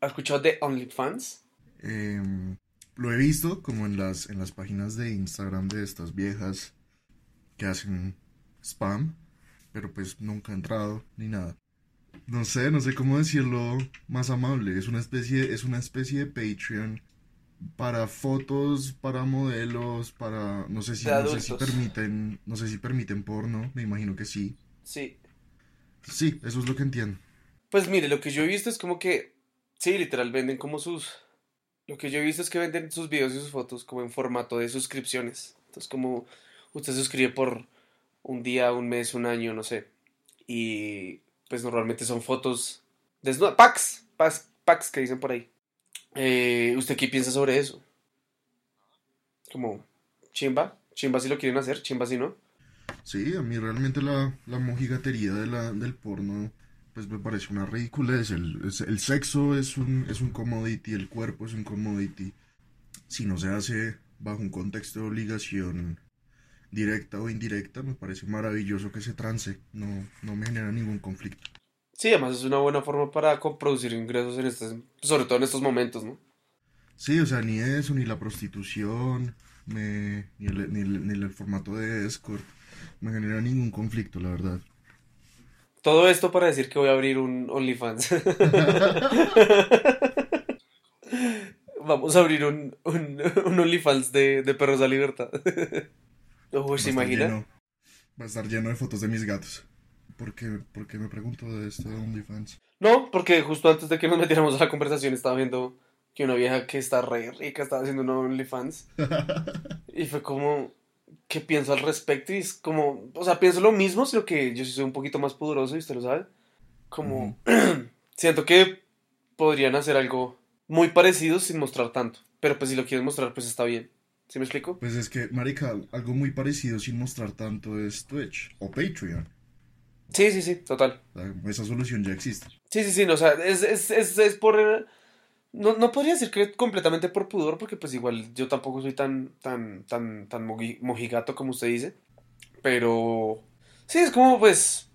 ¿Has escuchado de OnlyFans? Em, lo he visto como en las, en las páginas de Instagram de estas viejas que hacen spam, pero pues nunca he entrado ni nada. No sé, no sé cómo decirlo más amable. Es una especie, es una especie de Patreon para fotos, para modelos, para no sé si, no sé si permiten, no sé si permiten porno, me imagino que sí. Sí. Sí, eso es lo que entiendo. Pues mire, lo que yo he visto es como que, sí, literal, venden como sus... Lo que yo he visto es que venden sus videos y sus fotos como en formato de suscripciones. Entonces como usted suscribe por un día, un mes, un año, no sé. Y pues normalmente son fotos desnudas, packs, packs, packs que dicen por ahí. Eh, ¿Usted qué piensa sobre eso? Como, chimba, chimba si lo quieren hacer, chimba si no. Sí, a mí realmente la, la mojigatería del porno, pues me parece una ridiculez. El, es- el sexo es un, es un commodity, el cuerpo es un commodity. Si no se hace bajo un contexto de obligación directa o indirecta, me parece maravilloso que se trance. No, no me genera ningún conflicto. Sí, además es una buena forma para producir ingresos en sobre todo en estos momentos, ¿no? Sí, o sea, ni eso, ni la prostitución, me- ni, el, ni el- ni el formato de escort, me genera ningún conflicto, la verdad. Todo esto para decir que voy a abrir un OnlyFans. Vamos a abrir un, un, un OnlyFans de, de perros a libertad. Uy, ¿se imagina? lleno- va a estar lleno de fotos de mis gatos. ¿Por qué, por qué me pregunto de esto de OnlyFans? No, porque justo antes de que nos metiéramos a la conversación estaba viendo que una vieja que está re rica estaba haciendo un OnlyFans. Y fue como, ¿qué pienso al respecto? Y es como, o sea, pienso lo mismo, sino que yo sí soy un poquito más pudoroso y usted lo sabe. Como, siento que podrían hacer algo muy parecido sin mostrar tanto. Pero pues si lo quieren mostrar, pues está bien. ¿Sí me explico? Pues es que, marica, algo muy parecido sin mostrar tanto es Twitch o Patreon. Sí, sí, sí, total. O sea, esa solución ya existe. Sí, sí, sí, no, o sea, es, es, es, es por... No, no podría decir que completamente por pudor, porque pues igual yo tampoco soy tan, tan, tan, tan moji- mojigato como usted dice. Pero... Sí, es como pues...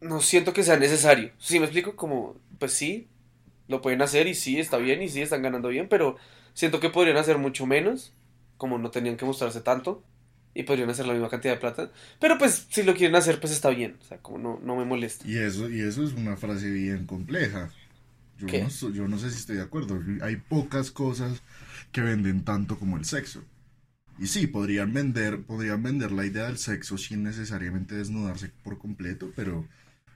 No siento que sea necesario. ¿Sí me explico? Como, pues sí, lo pueden hacer y sí, está bien y sí, están ganando bien, pero siento que podrían hacer mucho menos, como no tenían que mostrarse tanto. Y podrían hacer la misma cantidad de plata. Pero pues si lo quieren hacer, pues está bien. O sea, como no, no me molesta. Y eso, y eso es una frase bien compleja. Yo ¿Qué? no, yo no sé si estoy de acuerdo. Hay pocas cosas que venden tanto como el sexo. Y sí, podrían vender, podrían vender la idea del sexo sin necesariamente desnudarse por completo, pero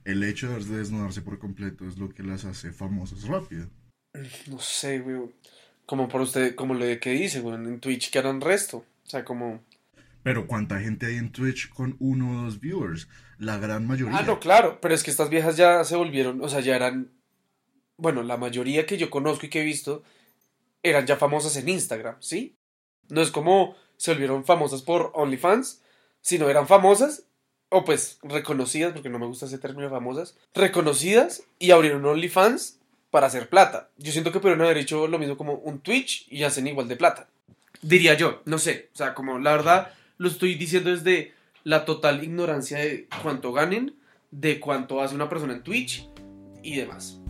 el hecho de desnudarse por completo es lo que las hace famosas rápido. No sé, güey. Como por usted, como lo de que dice, güey, en Twitch que harán resto. O sea, como... Pero ¿cuánta gente hay en Twitch con uno o dos viewers? La gran mayoría. Ah, no, claro, pero es que estas viejas ya se volvieron, o sea, ya eran... Bueno, la mayoría que yo conozco y que he visto eran ya famosas en Instagram, ¿sí? No es como se volvieron famosas por OnlyFans, sino eran famosas, o pues reconocidas, porque no me gusta ese término famosas, reconocidas y abrieron OnlyFans para hacer plata. Yo siento que podrían haber hecho lo mismo como un Twitch y hacen igual de plata. Diría yo, no sé, o sea, como la verdad lo estoy diciendo desde la total ignorancia de cuánto ganen, de cuánto hace una persona en Twitch y demás.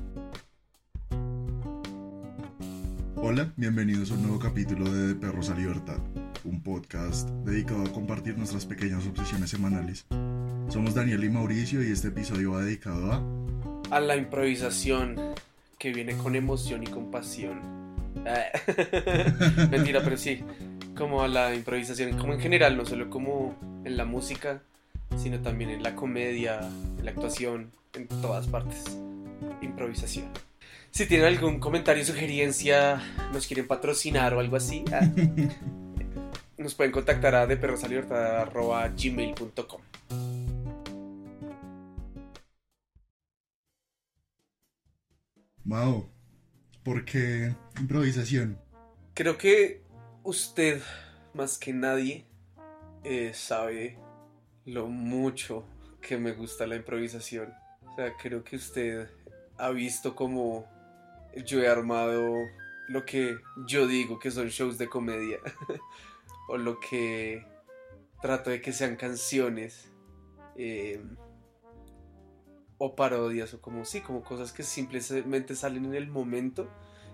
Hola, bienvenidos a un nuevo capítulo de De Perros a Libertad, un podcast dedicado a compartir nuestras pequeñas obsesiones semanales. Somos Daniel y Mauricio y este episodio va dedicado a... A la improvisación que viene con emoción y compasión. Ah, Mentira, pero sí, como a la improvisación, como en general, no solo como en la música, sino también en la comedia, en la actuación, en todas partes. Improvisación. Si tienen algún comentario, sugerencia, nos quieren patrocinar o algo así, ah, nos pueden contactar a deperrosalibertad.gmail.com Mao, ¿por qué improvisación? Creo que usted, más que nadie, eh, sabe lo mucho que me gusta la improvisación. O sea, creo que usted ha visto como yo he armado lo que yo digo que son shows de comedia. o lo que trato de que sean canciones. eh, o parodias, o como sí, como cosas que simplemente salen en el momento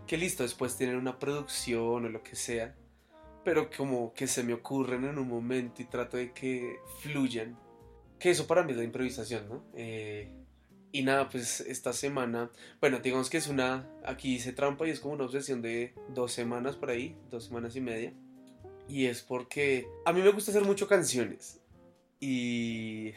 que listo, después tienen una producción o lo que sea, pero como que se me ocurren en un momento y trato de que fluyan. Que eso para mí es la improvisación, ¿no? Eh, y nada, pues esta semana, bueno, digamos que es una, aquí hice trampa y es como una obsesión de dos semanas por ahí, dos semanas y media. Y es porque a mí me gusta hacer mucho canciones. Y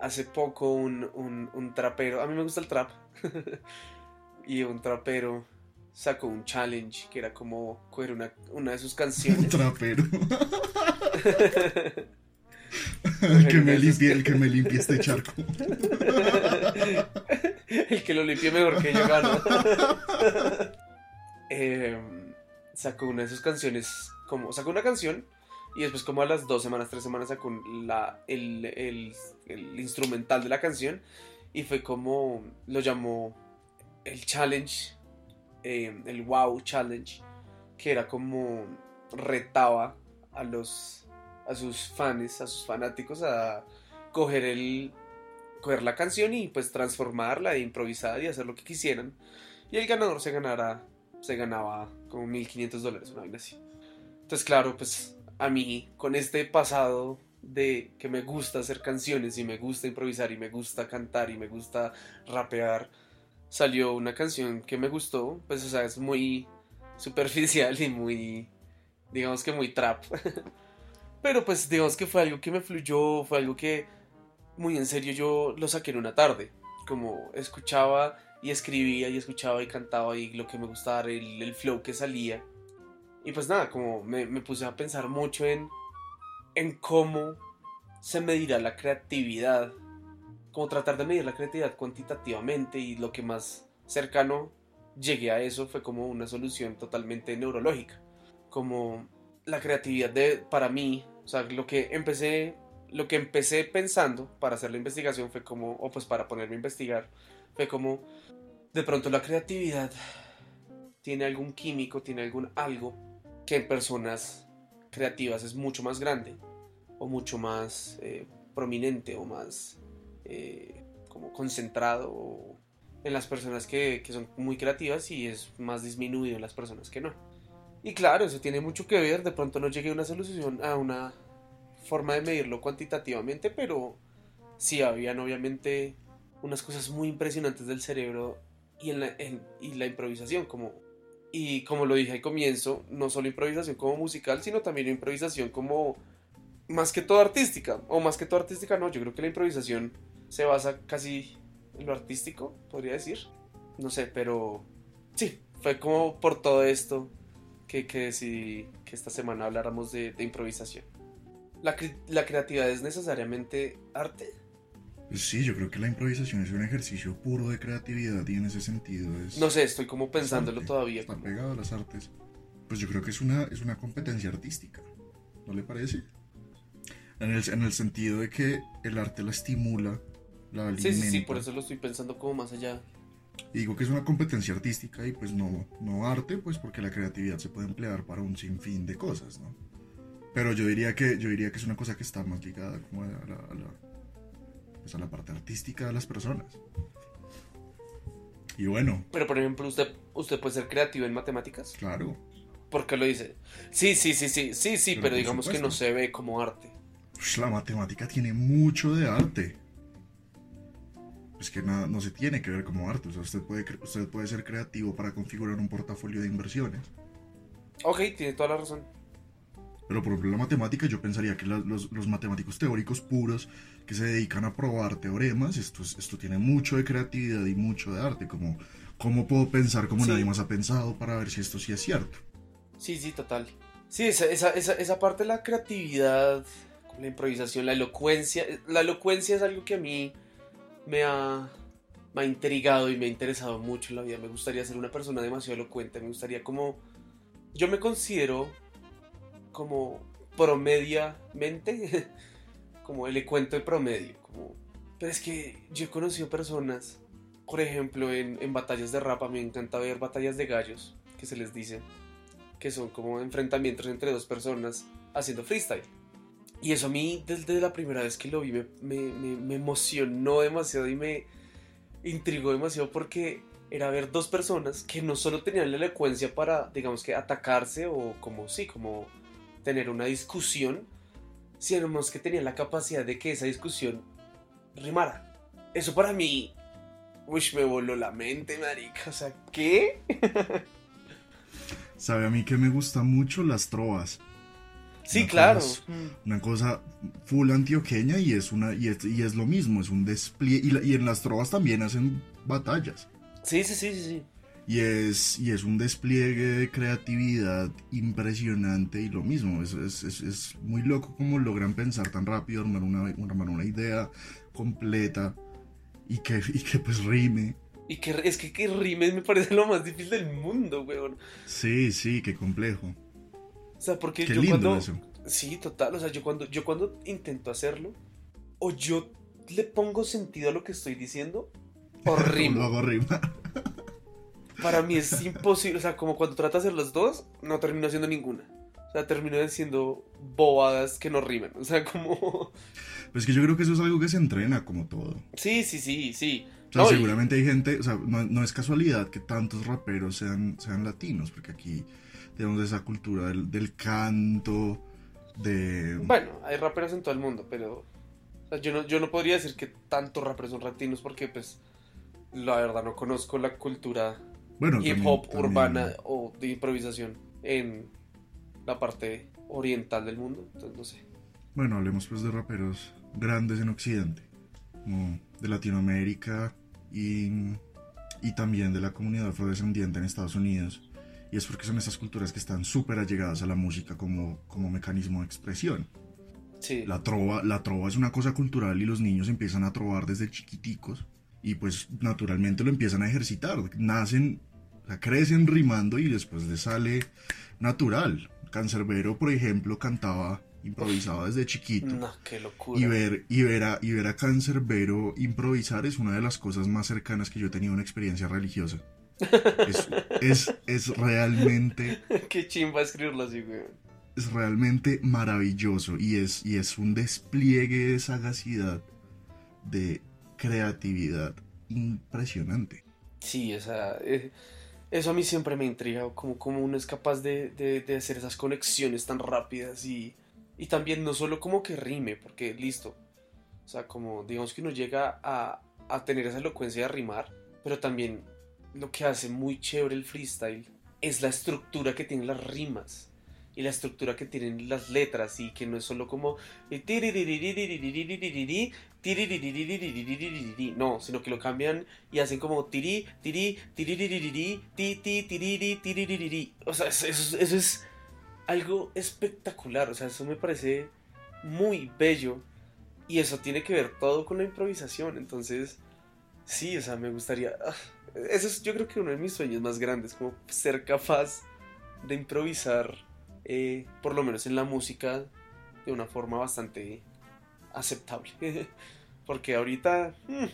hace poco un, un, un trapero, a mí me gusta el trap. y un trapero sacó un challenge que era como coger una, una de sus canciones. Un trapero. el, que me limpie, el que me limpie este charco. el que lo limpie mejor que yo gano. eh, sacó una de sus canciones, como sacó una canción y después como a las dos semanas, tres semanas sacó la, el, el, instrumental de la canción y fue como, lo llamó el challenge, eh, el wow challenge, que era como retaba a los a sus fans, a sus fanáticos a coger el coger la canción y pues transformarla e improvisar y hacer lo que quisieran. Y el ganador se ganara se ganaba como 1500 dólares, una vaina así. Entonces, claro, pues a mí con este pasado de que me gusta hacer canciones y me gusta improvisar y me gusta cantar y me gusta rapear, salió una canción que me gustó, pues o sea, es muy superficial y muy, digamos que muy trap. Pero pues digamos que fue algo que me fluyó, fue algo que muy en serio yo lo saqué en una tarde. Como escuchaba y escribía y escuchaba y cantaba y lo que me gustaba, el, el flow que salía. Y pues nada, como me, me, puse a pensar mucho en, en cómo se medirá la creatividad. Como tratar de medir la creatividad cuantitativamente y lo que más cercano llegué a eso fue como una solución totalmente neurológica. Como la creatividad de, para mí, o sea, lo que empecé, lo que empecé pensando para hacer la investigación fue como, o pues para ponerme a investigar, fue como, de pronto la creatividad tiene algún químico, tiene algún algo que en personas creativas es mucho más grande o mucho más eh, prominente o más eh, como concentrado en las personas que, que son muy creativas y es más disminuido en las personas que no. Y claro, eso tiene mucho que ver, de pronto no llegué a una solución, a una forma de medirlo cuantitativamente, pero sí habían obviamente unas cosas muy impresionantes del cerebro y, en la, en, y la improvisación, como, y como lo dije al comienzo, no solo improvisación como musical, sino también improvisación como más que todo artística, o más que todo artística no, yo creo que la improvisación se basa casi en lo artístico, podría decir, no sé, pero sí, fue como por todo esto que, que decidí que esta semana habláramos de, de improvisación. ¿La, ¿La, creatividad es necesariamente arte? Sí, yo creo que la improvisación es un ejercicio puro de creatividad y en ese sentido es... No sé, estoy como pensándolo arte, todavía. Está pegado a las artes. Pues yo creo que es una, es una competencia artística, ¿no le parece? En el, en el sentido de que el arte la estimula, la alimenta. Sí, sí, sí, por eso lo estoy pensando como más allá. Y digo que es una competencia artística y pues no, no arte, pues porque la creatividad se puede emplear para un sinfín de cosas, ¿no? Pero yo diría que, yo diría que es una cosa que está más ligada como a la, a la, pues a la parte artística de las personas. Y bueno. Pero por ejemplo, ¿usted, usted puede ser creativo en matemáticas? Claro. ¿Por qué lo dice? Sí, sí, sí, sí, sí, sí, pero, pero digamos supuesto. que no se ve como arte. Pues la matemática tiene mucho de arte. Es que nada, no se tiene que ver como arte. O sea, usted puede, usted puede ser creativo para configurar un portafolio de inversiones. Ok, tiene toda la razón. Pero por ejemplo, la matemática, yo pensaría que los, los, matemáticos teóricos puros que se dedican a probar teoremas, esto, esto tiene mucho de creatividad y mucho de arte. Como, ¿Cómo puedo pensar como sí. nadie más ha pensado para ver si esto sí es cierto? Sí, sí, total. Sí, esa, esa, esa, esa parte de la creatividad, la improvisación, la elocuencia. La elocuencia es algo que a mí me ha, me ha intrigado y me ha interesado mucho en la vida. Me gustaría ser una persona demasiado elocuente. Me gustaría como... Yo me considero como promediamente, como elocuente de promedio. Como... Pero es que yo he conocido personas, por ejemplo, en, en batallas de rap, a mí me encanta ver batallas de gallos, que se les dice, que son como enfrentamientos entre dos personas haciendo freestyle. Y eso a mí, desde la primera vez que lo vi, me, me, me, me emocionó demasiado y me intrigó demasiado porque era ver dos personas que no solo tenían la elocuencia para, digamos que, atacarse o como, sí, como tener una discusión, sino más que tenían la capacidad de que esa discusión rimara. Eso para mí, uy, me voló la mente, marica. O sea, ¿qué? Sabe a mí que me gustan mucho las trovas. Sí, Una claro. cosa Una cosa full antioqueña y es una y es, y es lo mismo, es un despliegue y, la- y en las trovas también hacen batallas. Sí, sí, sí, sí, sí. Y es, y es un despliegue de creatividad impresionante y lo mismo, es, es, es- es muy loco cómo logran pensar tan rápido, armar una, armar una idea completa y que, y que pues rime. Y que es que que rimes me parece lo más difícil del mundo, weón. Sí, sí, qué complejo. O sea, porque Qué yo lindo cuando. eso. Sí, total. O sea, yo cuando, yo cuando intento hacerlo, o yo le pongo sentido a lo que estoy diciendo, o Lo rimo. hago rima. Para mí es imposible. O sea, como cuando trato de hacer los dos, no termino haciendo ninguna. O sea, termino diciendo bobadas que no rimen. O sea, como. Pues que yo creo que eso es algo que se entrena como todo. Sí, sí, sí, sí. O sea, No, y- seguramente hay gente, o sea, no, no es casualidad que tantos raperos sean, sean latinos, porque aquí tenemos esa cultura del, del canto, de... Bueno, hay raperos en todo el mundo, pero. o sea, yo, no, yo no podría decir que tantos raperos son latinos porque, pues. La verdad, no conozco la cultura Bueno, hip también- hop también- urbana o de improvisación en la parte oriental del mundo. Entonces, no sé. Bueno, hablemos pues de raperos grandes en Occidente, como de Latinoamérica y, y también de la comunidad afrodescendiente en Estados Unidos. Y es porque son estas culturas que están súper allegadas a la música como, como mecanismo de expresión. Sí. La trova, la trova es una cosa cultural y los niños empiezan a trovar desde chiquiticos y pues naturalmente lo empiezan a ejercitar. Nacen, o sea, crecen rimando y después les sale natural. Cancerbero, por ejemplo, cantaba, improvisaba desde chiquito. No, qué locura. Y ver, y, ver a, y ver a Cancerbero improvisar es una de las cosas más cercanas que yo he tenido a una experiencia religiosa. Es, es, es realmente qué chimba escribirlo así, güey. es realmente maravilloso y es, y es un despliegue de sagacidad, de creatividad impresionante. Sí, o sea, eh, eso a mí siempre me intriga, como, como uno es capaz de, de- hacer esas conexiones tan rápidas y, y también no solo como que rime, porque listo, o sea, como digamos que uno llega a, a tener esa elocuencia de rimar, pero también lo que hace muy chévere el freestyle es la estructura que tienen las rimas y la estructura que tienen las letras y que no es solo como no, sino que lo cambian y hacen como tiri, tiri, tiriririri, ti, ti, tiriririri. O sea, eso, eso- es algo espectacular. O sea, eso me parece muy bello. Y eso tiene que ver todo con la improvisación. Entonces, sí, o sea, me gustaría. Eso es, yo creo que uno de mis sueños más grandes, como ser capaz de improvisar, eh, por lo menos en la música, de una forma bastante aceptable. Porque ahorita. mm,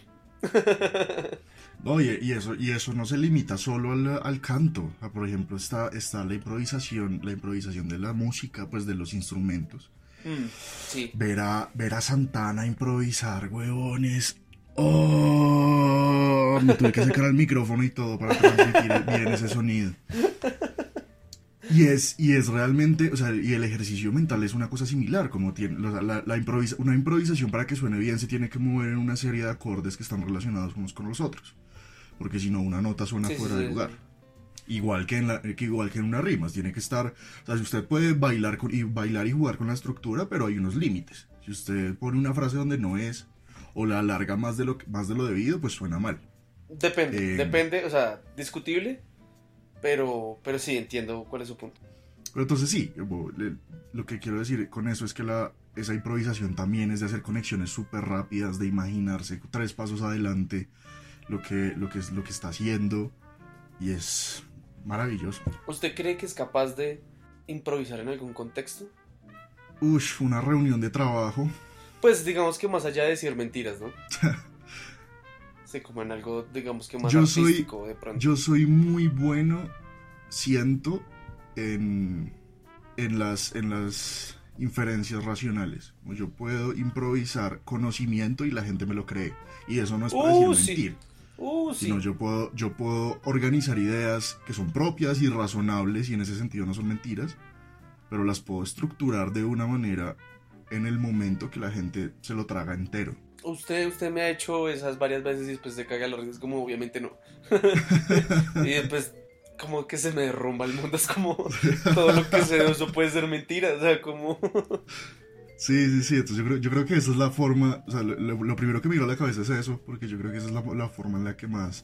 Oye, y eso, y eso no se limita solo al, al canto. Ah, Por ejemplo, está, está la improvisación, la improvisación de la música, pues de los instrumentos. mm, sí. Ver a, ver a Santana improvisar, huevones. ¡Oh! Me tuve que sacar el micrófono y todo para transmitir bien ese sonido. Y es, y es realmente, o sea, y el ejercicio mental es una cosa similar, como tiene, o sea, la, la improvisa- una improvisación para que suene bien se tiene que mover en una serie de acordes que están relacionados unos con los otros, porque si no una nota suena Sí, fuera sí, de sí. lugar. Igual que, en la, que igual que en una rima, tiene que estar, o sea, si usted puede bailar, con, y bailar y jugar con la estructura, pero hay unos límites. Si usted pone una frase donde no es, o la alarga más de lo, más de lo debido, pues suena mal. Depende, Eh, depende, o sea, discutible, pero, pero sí entiendo cuál es su punto. Pero entonces sí, lo que quiero decir con eso es que la, esa improvisación también es de hacer conexiones súper rápidas, de imaginarse tres pasos adelante lo que, lo, que lo que está haciendo. Y es maravilloso. ¿Usted cree que es capaz de improvisar en algún contexto? Ush, una reunión de trabajo. Pues digamos que más allá de decir mentiras, ¿no? Sí, como en algo, digamos que más Yo soy- artístico de pronto. Yo soy muy bueno, siento, en, en, las, en las inferencias racionales. Yo puedo improvisar conocimiento y la gente me lo cree. Y eso no es para Uh, decir sí. mentir. Uh, sí. Sino yo puedo, yo puedo organizar ideas que son propias y razonables y en ese sentido no son mentiras, pero las puedo estructurar de una manera en el momento que la gente se lo traga entero. Usted, usted me ha hecho esas varias veces y después se caga los risa, como obviamente no. y después como que se me derrumba el mundo, es como todo lo que sé eso puede ser mentira, o sea, como... Sí, sí, sí, entonces yo creo, yo creo que esa es la forma, o sea, lo, lo- primero que me vino a la cabeza es eso, porque yo creo que esa es la, la forma en la que más,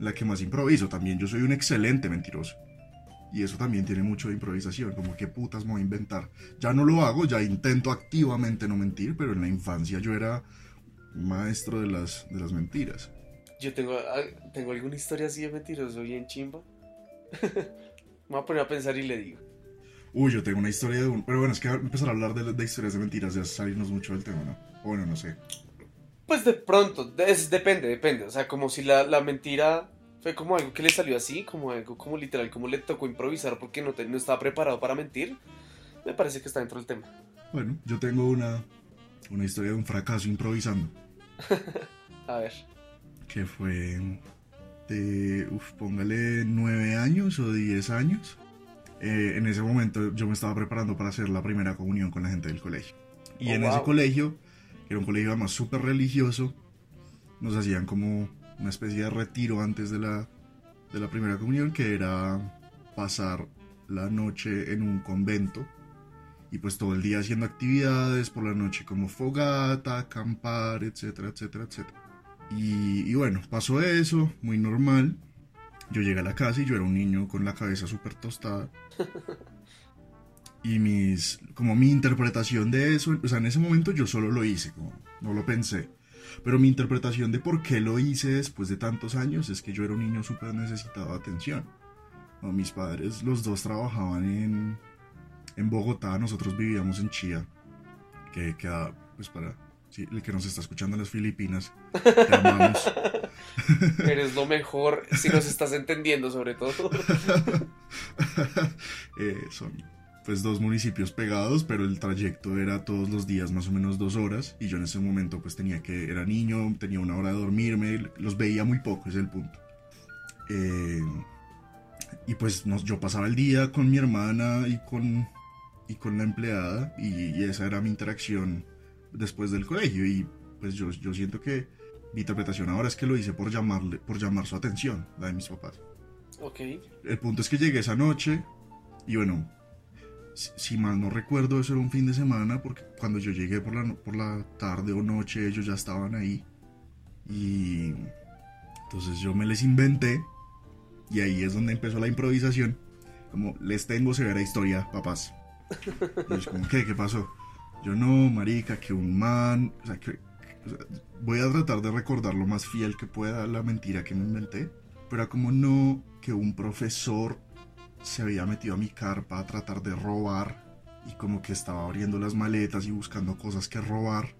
la que más improviso. También yo soy un excelente mentiroso. Y eso también tiene mucho de improvisación, como qué putas me voy a inventar. Ya no lo hago, ya intento activamente no mentir, pero en la infancia yo era maestro de las, de las mentiras. Yo tengo, ah, tengo alguna historia así de mentiroso bien chimba. me voy a poner a pensar y le digo. Uy, yo tengo una historia de un... Pero bueno, es que empezar a hablar de, de historias de mentiras ya salirnos mucho del tema, ¿no? Bueno, no sé. Pues de pronto, es- depende, depende. O sea, como si la, la mentira fue como algo que le salió así, como algo como literal, como le tocó improvisar porque no, te- no estaba preparado para mentir. Me parece que está dentro del tema. Bueno, yo tengo una, una historia de un fracaso improvisando. A ver. que fue de, uf, póngale nueve años o diez años. Eh, en ese momento yo me estaba preparando para hacer la primera comunión con la gente del colegio. Y Oh, en ese colegio, que era un colegio además súper religioso, nos hacían como una especie de retiro antes de la, de la primera comunión, que era pasar la noche en un convento. Y pues todo el día haciendo actividades, por la noche como fogata, acampar, etcétera, etcétera, etcétera. Y, y bueno, pasó eso, muy normal. Yo llegué a la casa y yo era un niño con la cabeza súper tostada. Y mis, como mi interpretación de eso, o sea, en ese momento yo solo lo hice, como no lo pensé. Pero mi interpretación de por qué lo hice después de tantos años es que yo era un niño súper necesitado de atención. No, mis padres, los dos trabajaban en, en Bogotá, nosotros vivíamos en Chía, que queda, pues para sí, el que nos está escuchando en las Filipinas, te amamos. Eres lo mejor si nos estás entendiendo, sobre todo. Eh, son pues dos municipios pegados, pero el trayecto era todos los días más o menos dos horas y yo en ese momento pues tenía que, era niño, tenía una hora de dormirme, los veía muy poco, es el punto. Eh, y pues nos- yo pasaba el día con mi hermana y con, y con la empleada y, y esa era mi interacción después del colegio y pues yo, yo siento que mi interpretación ahora es que lo hice por llamarle, por llamar su atención, la de mis papás. Ok. El punto es que llegué esa noche y bueno, si, si mal no recuerdo, eso era un fin de semana porque cuando yo llegué por la, por la tarde o noche ellos ya estaban ahí. Y entonces yo me les inventé y ahí es donde empezó la improvisación. Como les tengo severa historia, papás. Y ellos como, ¿qué? ¿Qué pasó? Yo no, marica, que un man... O sea, que, o sea, voy a tratar de recordar lo más fiel que pueda la mentira que me inventé. Pero como no que un profesor se había metido a mi carpa a tratar de robar y como que estaba abriendo las maletas y buscando cosas que robar.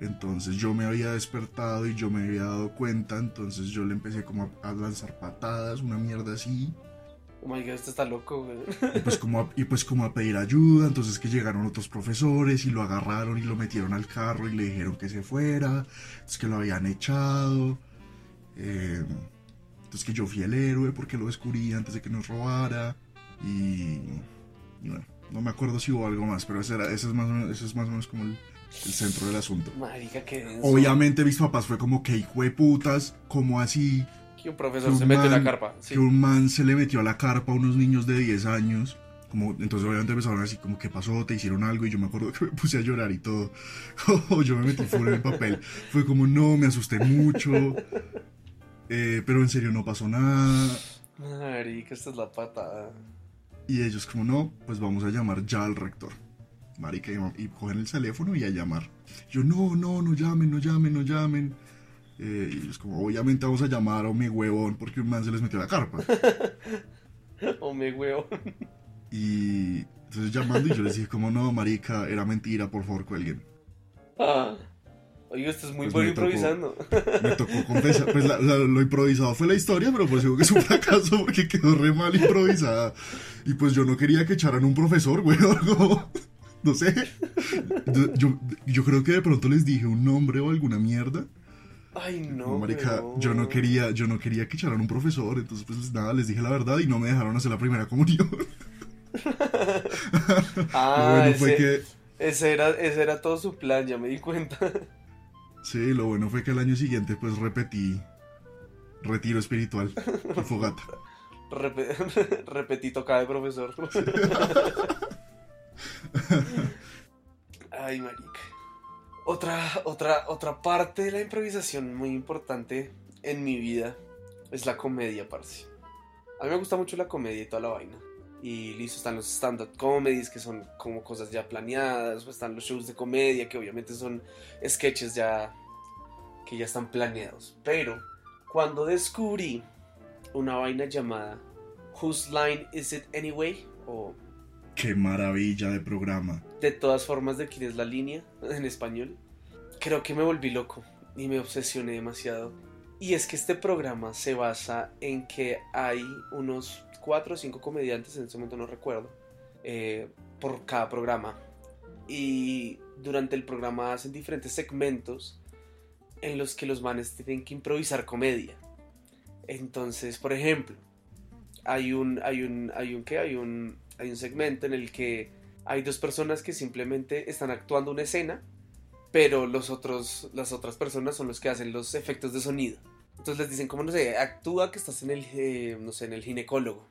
Entonces yo me había despertado y yo me había dado cuenta, entonces yo le empecé como a lanzar patadas, una mierda así, Oh my god, este está loco, güey. y pues, como a, y pues como a pedir ayuda, entonces que llegaron otros profesores y lo agarraron y lo metieron al carro y le dijeron que se fuera, entonces que lo habían echado, eh, entonces que yo fui el héroe porque lo descubrí antes de que nos robara y, y bueno, no me acuerdo si hubo algo más, pero ese, era, ese, es, más o menos, ese es más o menos como el, el centro del asunto. Marica, qué denso. Obviamente mis papás fue como que hijo de putas, como así, Que un profesor que se un mete en la man- carpa. Sí. que un man se le metió a la carpa a unos niños de 10 años. Como, entonces obviamente empezaron así como ¿qué pasó? ¿Te hicieron algo? Y yo me acuerdo que me puse a llorar y todo. yo me metí full en el papel. Fue como no, me asusté mucho. Eh, pero en serio no pasó nada. Marica, esta es la patada. Y ellos como no, pues vamos a llamar ya al rector. Marica, y, y cogen el teléfono y a llamar. Yo no, no, no llamen, no llamen, no llamen. Eh, y ellos como obviamente vamos a llamar a mi huevón porque un man se les metió a la carpa. Oh, me huevo. Y entonces llamando y yo les dije como no, marica, era mentira, por favor, cuelguen. Ah. Oiga, esto es muy Pues bueno tocó. improvisando. Me tocó confesar, pues la- la- lo improvisado fue la historia, pero pues digo que es un fracaso porque quedó re mal improvisada. Y pues yo no quería que echaran un profesor, güey, o algo, no sé. Yo, yo, yo creo que de pronto les dije un nombre o alguna mierda. Ay, no. Marica, yo no quería, yo no quería que echaran un profesor, entonces pues nada, les dije la verdad y no me dejaron hacer la primera comunión. Ah, bueno ese, fue que, ese era, ese era todo su plan, ya me di cuenta. sí, lo bueno fue que al año siguiente pues repetí retiro espiritual y fogata. Repe- repetí tocada de profesor. Ay, marica. Otra, otra, otra parte de la improvisación muy importante en mi vida es la comedia, parce. A mí me gusta mucho la comedia y toda la vaina. Y listo, están los stand-up comedies, que son como cosas ya planeadas, o están los shows de comedia, que obviamente son sketches ya que ya están planeados. Pero cuando descubrí una vaina llamada Whose Line Is It Anyway? Qué maravilla de programa. de todas formas de quién es la línea en español, creo que me volví loco y me obsesioné demasiado. Y es que este programa se basa en que hay unos cuatro o cinco comediantes, en este momento no recuerdo, eh, por cada programa. Y durante el programa hacen diferentes segmentos en los que los manes tienen que improvisar comedia. Entonces, por ejemplo, hay un, hay un, hay un, ¿qué? Hay un, hay un segmento en el que hay dos personas que simplemente están actuando una escena, pero los otros, las otras personas son los que hacen los efectos de sonido. Entonces les dicen, como no sé, actúa que estás en el, eh, no sé, en el ginecólogo.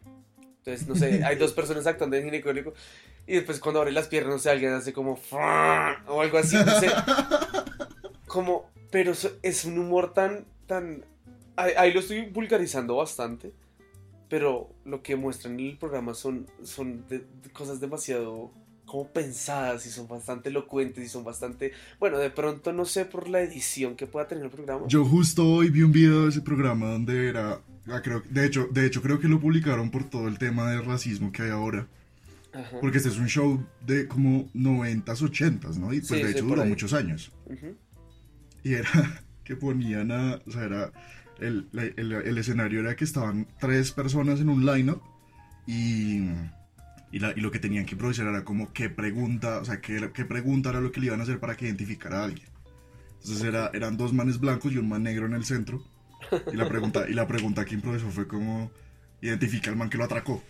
Entonces, no sé, hay dos personas actuando en el ginecólogo y después cuando abre las piernas, no sé, alguien hace como o algo así, no sé. Como, pero es un humor tan, tan, ahí, ahí lo estoy vulgarizando bastante, pero lo que muestran en el programa son, son de- de cosas demasiado como pensadas y son bastante elocuentes y son bastante, bueno, de pronto no sé por la edición que pueda tener el programa. Yo justo hoy vi un video de ese programa donde era, ah, creo, de hecho, de hecho creo que lo publicaron por todo el tema de racismo que hay ahora. Ajá. Porque este es un show de como 90s, 80s, ¿no? Y pues Sí, de hecho duró ahí. muchos años. Y era que ponían a, o sea, era, el, el- el escenario era que estaban tres personas en un lineup y, y, la- y lo que tenían que improvisar era como qué pregunta, o sea, qué, qué pregunta era lo que le iban a hacer para que identificara a alguien. Entonces era, eran dos manes blancos y un man negro en el centro. Y la pregunta, y la pregunta que improvisó fue como identifica al man que lo atracó.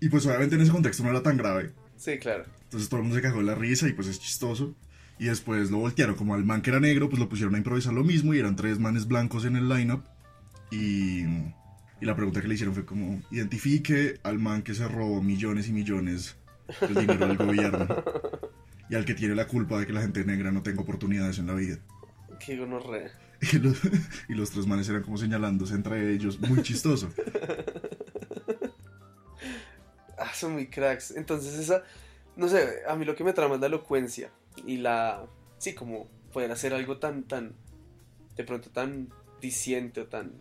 Y pues obviamente en ese contexto no era tan grave. Sí, claro. Entonces todo el mundo se cagó de la risa y pues es chistoso. Y después lo voltearon como al man que era negro, pues lo pusieron a improvisar lo mismo y eran tres manes blancos en el lineup. Y, y la pregunta que le hicieron fue como, identifique al man que se robó millones y millones del dinero del gobierno. Y al que tiene la culpa de que la gente negra no tenga oportunidades en la vida. Qué gonorrea. Y los, y los tres manes eran como señalándose entre ellos, muy chistoso. Ah, son muy cracks. Entonces esa, no sé, a mí lo que me trama es la elocuencia y la, sí, como poder hacer algo tan, tan, de pronto tan diciente o tan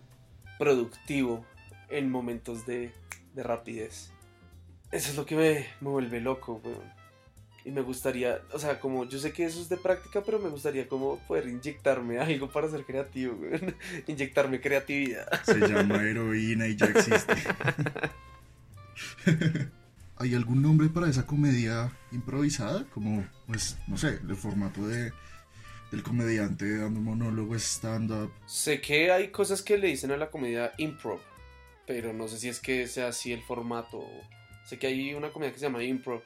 productivo en momentos de, de rapidez. Eso es lo que me, me vuelve loco, weón. Y me gustaría, o sea, como yo sé que eso es de práctica, pero me gustaría como poder inyectarme algo para ser creativo, weón. Inyectarme creatividad. Se llama heroína y ya existe. ¿Hay algún nombre para esa comedia improvisada? Como, pues, no sé, el formato de del comediante dando monólogo, stand-up. Sé que hay cosas que le dicen a la comedia improv, pero no sé si es que sea así el formato. Sé que hay una comedia que se llama improv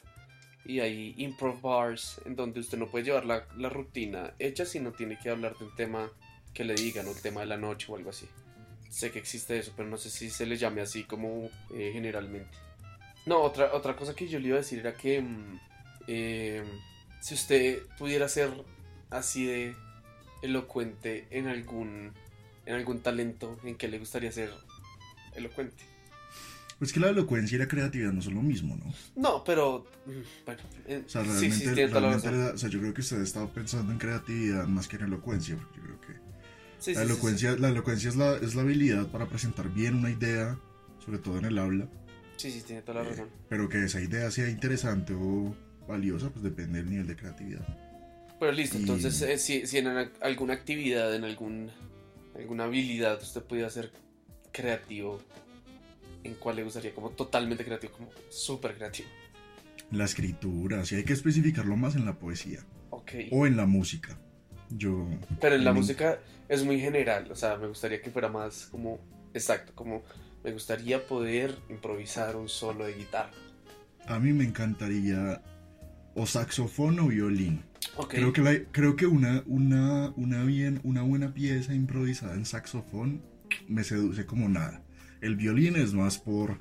y hay improv bars en donde usted no puede llevar la, la rutina hecha, sino tiene que hablar de un tema que le digan, o el tema de la noche o algo así. Sé que existe eso, pero no sé si se le llame así como eh, generalmente. No, otra, otra cosa que yo le iba a decir era que mm, eh, si usted pudiera ser así de elocuente en algún en algún talento en que le gustaría ser elocuente. Pues que la elocuencia y la creatividad no son lo mismo, ¿no? No, pero mm, bueno, eh, O sea, sí, realmente, sí, realmente la- o sea, yo creo que usted ha estado pensando en creatividad más que en elocuencia, porque yo creo que Sí, la sí, sí, elocuencia, la elocuencia es, la, es la habilidad para presentar bien una idea, sobre todo en el habla, Sí, sí, tiene toda la razón. pero que esa idea sea interesante o valiosa, pues depende del nivel de creatividad. Pero listo, Y- entonces eh, si, si en alguna actividad, en algún alguna habilidad usted pudiera ser creativo, ¿en cuál le gustaría? Como totalmente creativo, como súper creativo. La escritura, sí hay que especificarlo más en la poesía Ok. o en la música. Yo... Pero en la música es muy general, o sea, me gustaría que fuera más como, exacto, como me gustaría poder improvisar un solo de guitarra. A mí me encantaría o saxofón o violín. Ok, Creo que, la- creo que una, una, una, bien, una buena pieza improvisada en saxofón me seduce como nada. El violín es más por,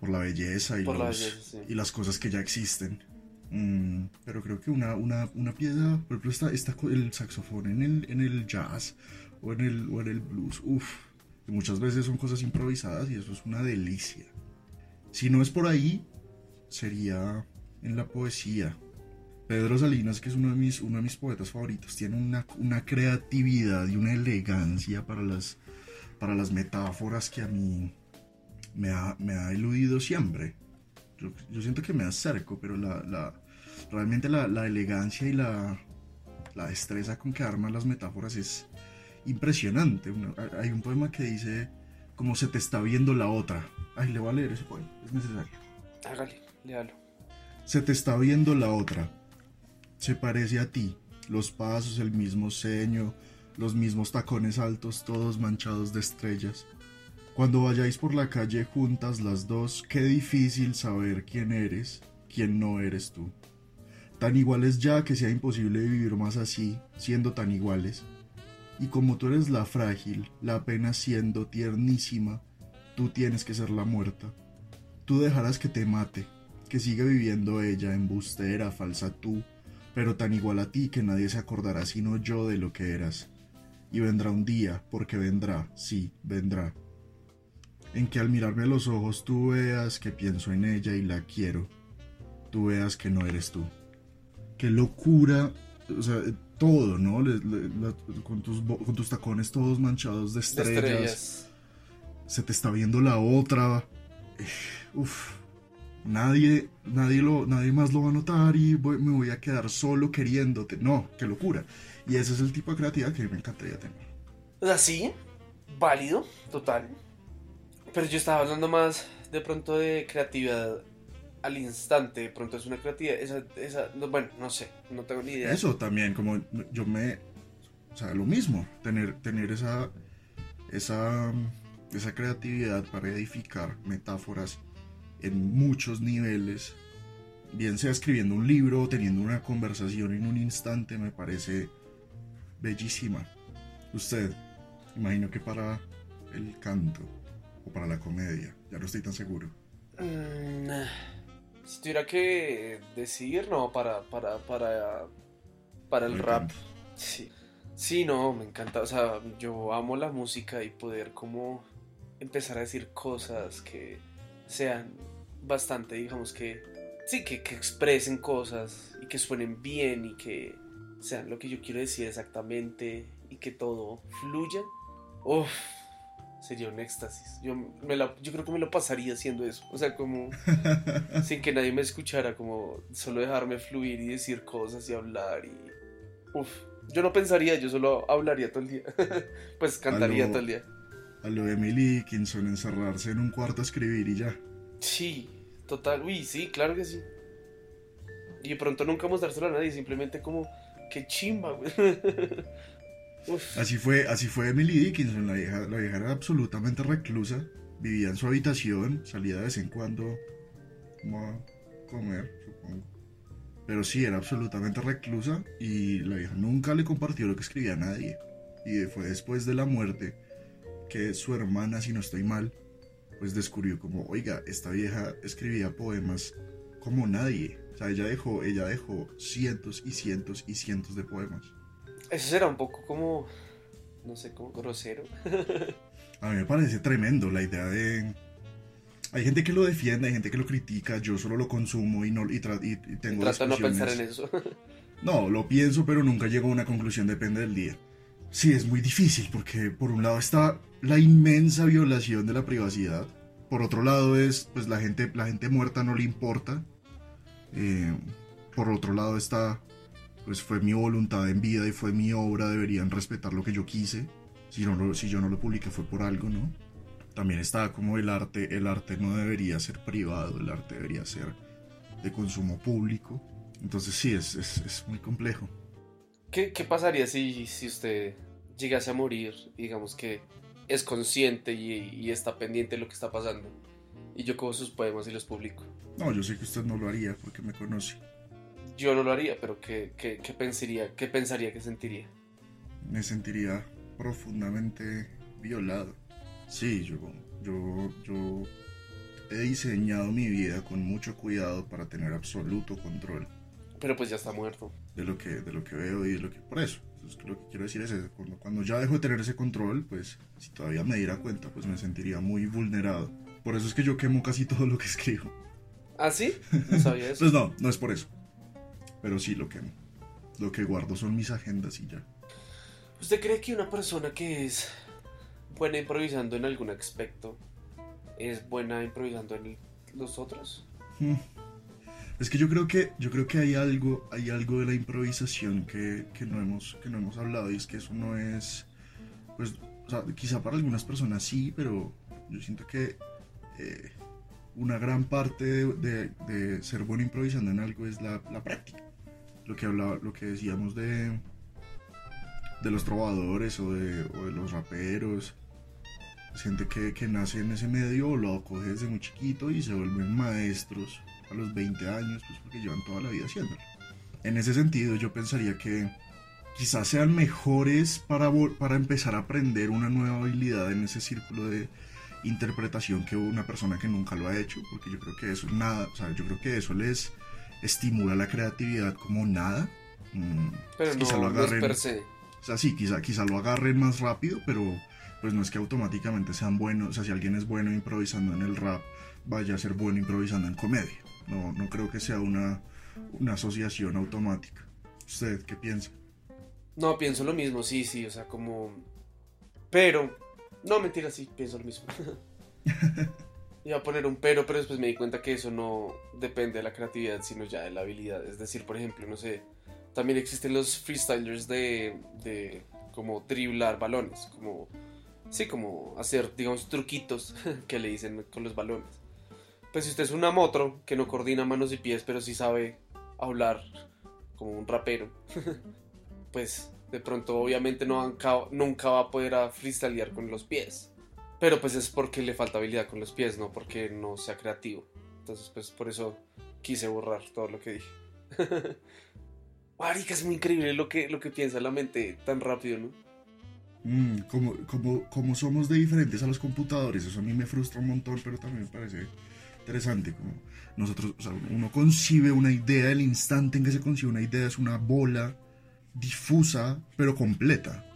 por la belleza y, la los- belleza, sí. y las cosas que ya existen. Mm, pero creo que una, una, una pieza, por ejemplo, está, está el saxofón en el, en el jazz o en el, o en el blues. Uf, muchas veces son cosas improvisadas y eso es una delicia. Si no es por ahí, sería en la poesía. Pedro Salinas, que es uno de mis, uno de mis poetas favoritos, tiene una, una creatividad y una elegancia para las, para las metáforas que a mí me ha, me ha eludido siempre. Yo, yo siento que me acerco, pero la, la- realmente la, la elegancia y la, la destreza con que arma las metáforas es impresionante. Una- hay un poema que dice, como se te está viendo la otra. Ay, le voy a leer ese poema, es necesario. hágale, léalo. Se te está viendo la otra. Se parece a ti. Los pasos, el mismo ceño, los mismos tacones altos, todos manchados de estrellas. Cuando vayáis por la calle juntas las dos, qué difícil saber quién eres, quién no eres tú. Tan iguales ya que sea imposible vivir más así, siendo tan iguales. Y como tú eres la frágil, la apenas siendo tiernísima, tú tienes que ser la muerta. Tú dejarás que te mate, que siga viviendo ella, embustera, falsa tú, pero tan igual a ti que nadie se acordará sino yo de lo que eras. Y vendrá un día, porque vendrá, sí, vendrá, en que al mirarme a los ojos tú veas que pienso en ella y la quiero, tú veas que no eres tú. Qué locura, o sea, todo, ¿no? Le- le- la- con, tus, bo- con tus tacones todos manchados de De estrellas, estrellas. se te está viendo la otra. Eh, Uf. Nadie, nadie, lo, nadie más lo va a notar y voy- me voy a quedar solo queriéndote. No, qué locura. Y ese es el tipo de creatividad que me encantaría tener. O sea, sí, válido, total. Pero yo estaba hablando más de pronto de creatividad al instante. De pronto es una creatividad. Esa, esa, no, bueno, no sé, no tengo ni idea. Eso también, como yo me. O sea, lo mismo. Tener, tener esa, esa, esa creatividad para edificar metáforas en muchos niveles. Bien sea escribiendo un libro o teniendo una conversación en un instante, me parece bellísima. Usted, imagino que para el canto o para la comedia, ya no estoy tan seguro. Mm, si tuviera que decir, no, para, para, para, para el rap. Sí. Sí, no, me encanta. O sea, yo amo la música y poder como empezar a decir cosas que sean bastante, digamos que, sí, que, que expresen cosas y que suenen bien y que sean lo que yo quiero decir exactamente y que todo fluya. Uf, sería un éxtasis. Yo, me la- yo creo que me lo pasaría haciendo eso. O sea, como sin que nadie me escuchara, como solo dejarme fluir y decir cosas y hablar y... Uf, yo no pensaría, yo solo hablaría todo el día. pues cantaría lo- todo el día. A lo de Emily Dickinson, encerrarse en un cuarto a escribir y ya. Sí, total. Uy, sí, claro que sí. Y de pronto nunca mostrárselo a nadie, simplemente como, qué chimba, güey. Así fue, así fue Emily Dickinson, la vieja, la vieja era absolutamente reclusa, vivía en su habitación, salía de vez en cuando a comer, supongo. Pero sí, era absolutamente reclusa y la vieja nunca le compartió lo que escribía a nadie. Y fue después de la muerte que su hermana, si no estoy mal, pues descubrió como, oiga, esta vieja escribía poemas como nadie. O sea, ella dejó, ella dejó cientos y cientos y cientos de poemas. Eso será un poco como, no sé, como grosero. A mí me parece tremendo la idea de... Hay gente que lo defiende, hay gente que lo critica, yo solo lo consumo y, no, y, tra- y- tengo Trato de no pensar en eso. No, lo pienso, pero nunca llego a una conclusión, depende del día. Sí, es muy difícil porque por un lado está la inmensa violación de la privacidad, por otro lado es, pues la gente, la gente muerta no le importa, Eh, por otro lado está, pues fue mi voluntad en vida y fue mi obra, deberían respetar lo que yo quise, si, no lo- si yo no lo publiqué fue por algo, ¿no? También está como el arte, el arte no debería ser privado, el arte debería ser de consumo público. Entonces sí, es, es, es muy complejo. ¿Qué, qué pasaría si, si usted llegase a morir, digamos que es consciente y, y está pendiente de lo que está pasando? Y yo cojo sus poemas y los publico. No, yo sé que usted no lo haría porque me conoce. Yo no lo haría, pero ¿qué, qué, qué pensaría, qué pensaría, qué sentiría? Me sentiría profundamente violado. Sí, yo, yo, yo he diseñado mi vida con mucho cuidado para tener absoluto control Pero pues ya está muerto. de lo que, de lo que veo y de lo que... Por eso, es que lo que quiero decir es eso. Cuando, cuando ya dejo de tener ese control, pues si todavía me diera cuenta, pues me sentiría muy vulnerado. Por eso es que yo quemo casi todo lo que escribo. ¿Ah, sí? No sabía eso. Pues no, no es por eso. Pero sí lo quemo. Lo que guardo son mis agendas y ya. ¿Usted cree que una persona que es buena improvisando en algún aspecto es buena improvisando en los otros? Mm. Es que yo creo que yo creo que hay algo hay algo de la improvisación que, que no hemos que no hemos hablado y es que eso no es pues o sea, quizá para algunas personas sí pero yo siento que eh, una gran parte de, de- de ser bueno improvisando en algo es la, la práctica lo que hablaba lo que decíamos de de los trovadores o de, los raperos gente que, que nace en ese medio o lo coge desde muy chiquito y se vuelven maestros a los 20 años, pues porque llevan toda la vida haciéndolo. En ese sentido, yo pensaría que quizás sean mejores para, para empezar a aprender una nueva habilidad en ese círculo de interpretación que una persona que nunca lo ha hecho, porque yo creo que eso es nada, o sea, yo creo que eso les estimula la creatividad como nada. Mm, Pero quizá no, lo no es agarren- per se. o sea, sí, quizá, quizá lo agarren más rápido, pero pues no es que automáticamente sean buenos. O sea, si alguien es bueno improvisando en el rap, vaya a ser bueno improvisando en comedia. No, no creo que sea una, una asociación automática. ¿Usted qué piensa? No, pienso lo mismo, sí, sí, o sea, como... Pero... No, mentira, sí, pienso lo mismo. Iba a poner un pero, pero después me di cuenta que eso no depende de la creatividad, sino ya de la habilidad. Es decir, por ejemplo, no sé, también existen los freestylers de, de como driblar balones, como... Sí, como hacer, digamos, truquitos que le dicen con los balones. Pues si usted es una motro que no coordina manos y pies, pero sí sabe hablar como un rapero, pues de pronto obviamente no nunca va a poder a freestylear con los pies. Pero pues es porque le falta habilidad con los pies, no porque no sea creativo. Entonces pues por eso quise borrar todo lo que dije. Marica, es muy increíble lo que, lo que piensa la mente tan rápido, ¿no? Mm, como, como, como somos de diferentes a los computadores, eso a mí me frustra un montón, pero también me parece interesante. Como nosotros, o sea, uno concibe una idea, el instante en que se concibe una idea es una bola difusa, pero completa.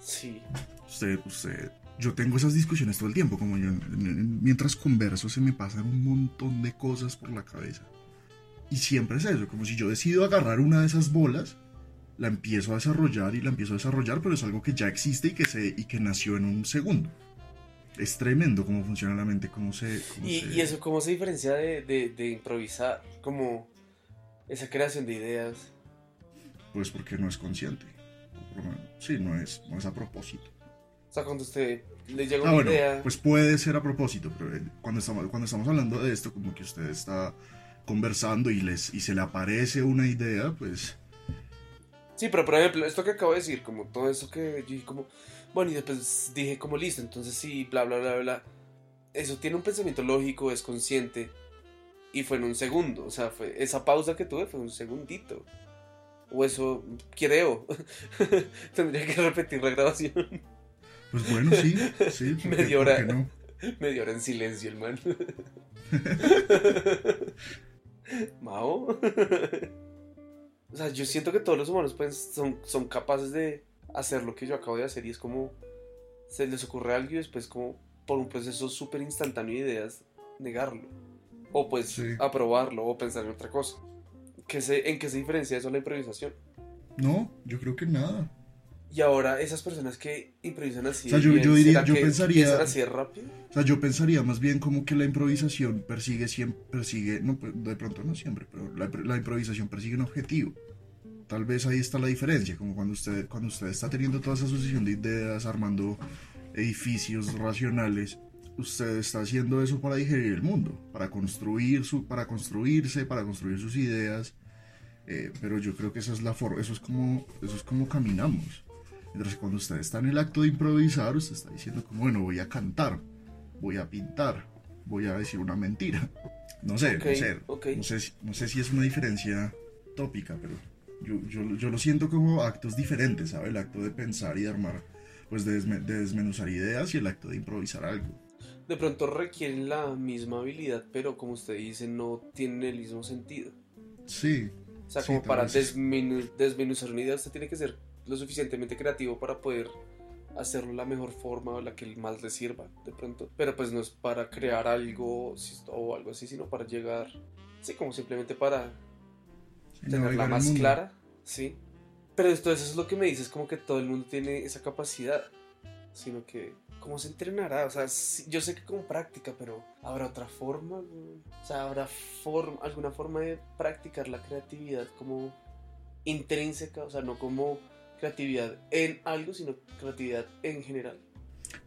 Sí. Usted, usted, yo tengo esas discusiones todo el tiempo, como yo, en- en- mientras converso se me pasan un montón de cosas por la cabeza. Y siempre es eso, como si yo decido agarrar una de esas bolas, la empiezo a desarrollar y la empiezo a desarrollar, pero es algo que ya existe y que, se, y que nació en un segundo. Es tremendo cómo funciona la mente, cómo se... cómo Y, se- y eso, ¿cómo se diferencia de, de- de improvisar? Como esa creación de ideas. Pues porque no es consciente. Sí, no es, no es a propósito. O sea, cuando usted le llega Ah, una bueno, idea. pues puede ser a propósito, pero eh, cuando estamos, cuando estamos hablando de esto, como que usted está conversando y, les, y se le aparece una idea, pues Sí, pero por ejemplo, esto que acabo de decir, como todo eso que yo dije como, bueno, y después dije como listo, entonces sí, bla, bla, bla, bla. Eso tiene un pensamiento lógico, es consciente, y fue en un segundo, o sea, fue esa pausa que tuve fue un segundito. O eso, creo. Tendría que repetir la grabación. Pues bueno, sí, sí. ¿por qué- Media hora. no? Media hora en silencio, el man. Mao. o sea, yo siento que todos los humanos pueden, son, son capaces de hacer lo que yo acabo de hacer y es como se les ocurre algo y después como por un proceso súper instantáneo de ideas negarlo. O pues Sí. aprobarlo o pensar en otra cosa. ¿Qué se, ¿En qué se diferencia eso de la improvisación? No, yo creo que nada. Y ahora esas personas que improvisan así, O sea, yo- bien, yo diría- ¿será yo pensaría- así rápido? O sea, yo pensaría más bien como que la improvisación persigue siempre, persigue, no, pues, de pronto no siempre, pero la, la improvisación persigue un objetivo. Tal vez ahí está la diferencia, como cuando usted, cuando usted está teniendo toda esa asociación de ideas, armando edificios racionales, usted está haciendo eso para digerir el mundo, para construir su, para construirse, para construir sus ideas. Eh, pero yo creo que esa es la forma, eso es como, eso es como caminamos. Mientras que cuando usted está en el acto de improvisar, usted está diciendo como, bueno, voy a cantar, voy a pintar, voy a decir una mentira. No sé, no sé, no sé, si- no sé si es una diferencia tópica, pero yo, yo, yo lo siento como actos diferentes, ¿sabe? El acto de pensar y de armar, pues de, desme- de desmenuzar ideas y el acto de improvisar algo. De pronto requieren la misma habilidad, pero como usted dice, no tienen el mismo sentido. Sí, O sea, Sí, como para desmenu- desmenuzar una idea, usted tiene que ser lo suficientemente creativo para poder hacerlo la mejor forma o la que más le sirva, de pronto. Pero pues no es para crear algo o algo así, sino para llegar, sí, como simplemente para sí, tenerla más clara, sí. Pero entonces eso es lo que me dices, como que todo el mundo tiene esa capacidad, sino que, ¿cómo se entrenará? O sea, yo sé que con práctica, pero ¿habrá otra forma? O sea, ¿habrá forma, alguna forma de practicar la creatividad como intrínseca? O sea, no como creatividad en algo, sino creatividad en general.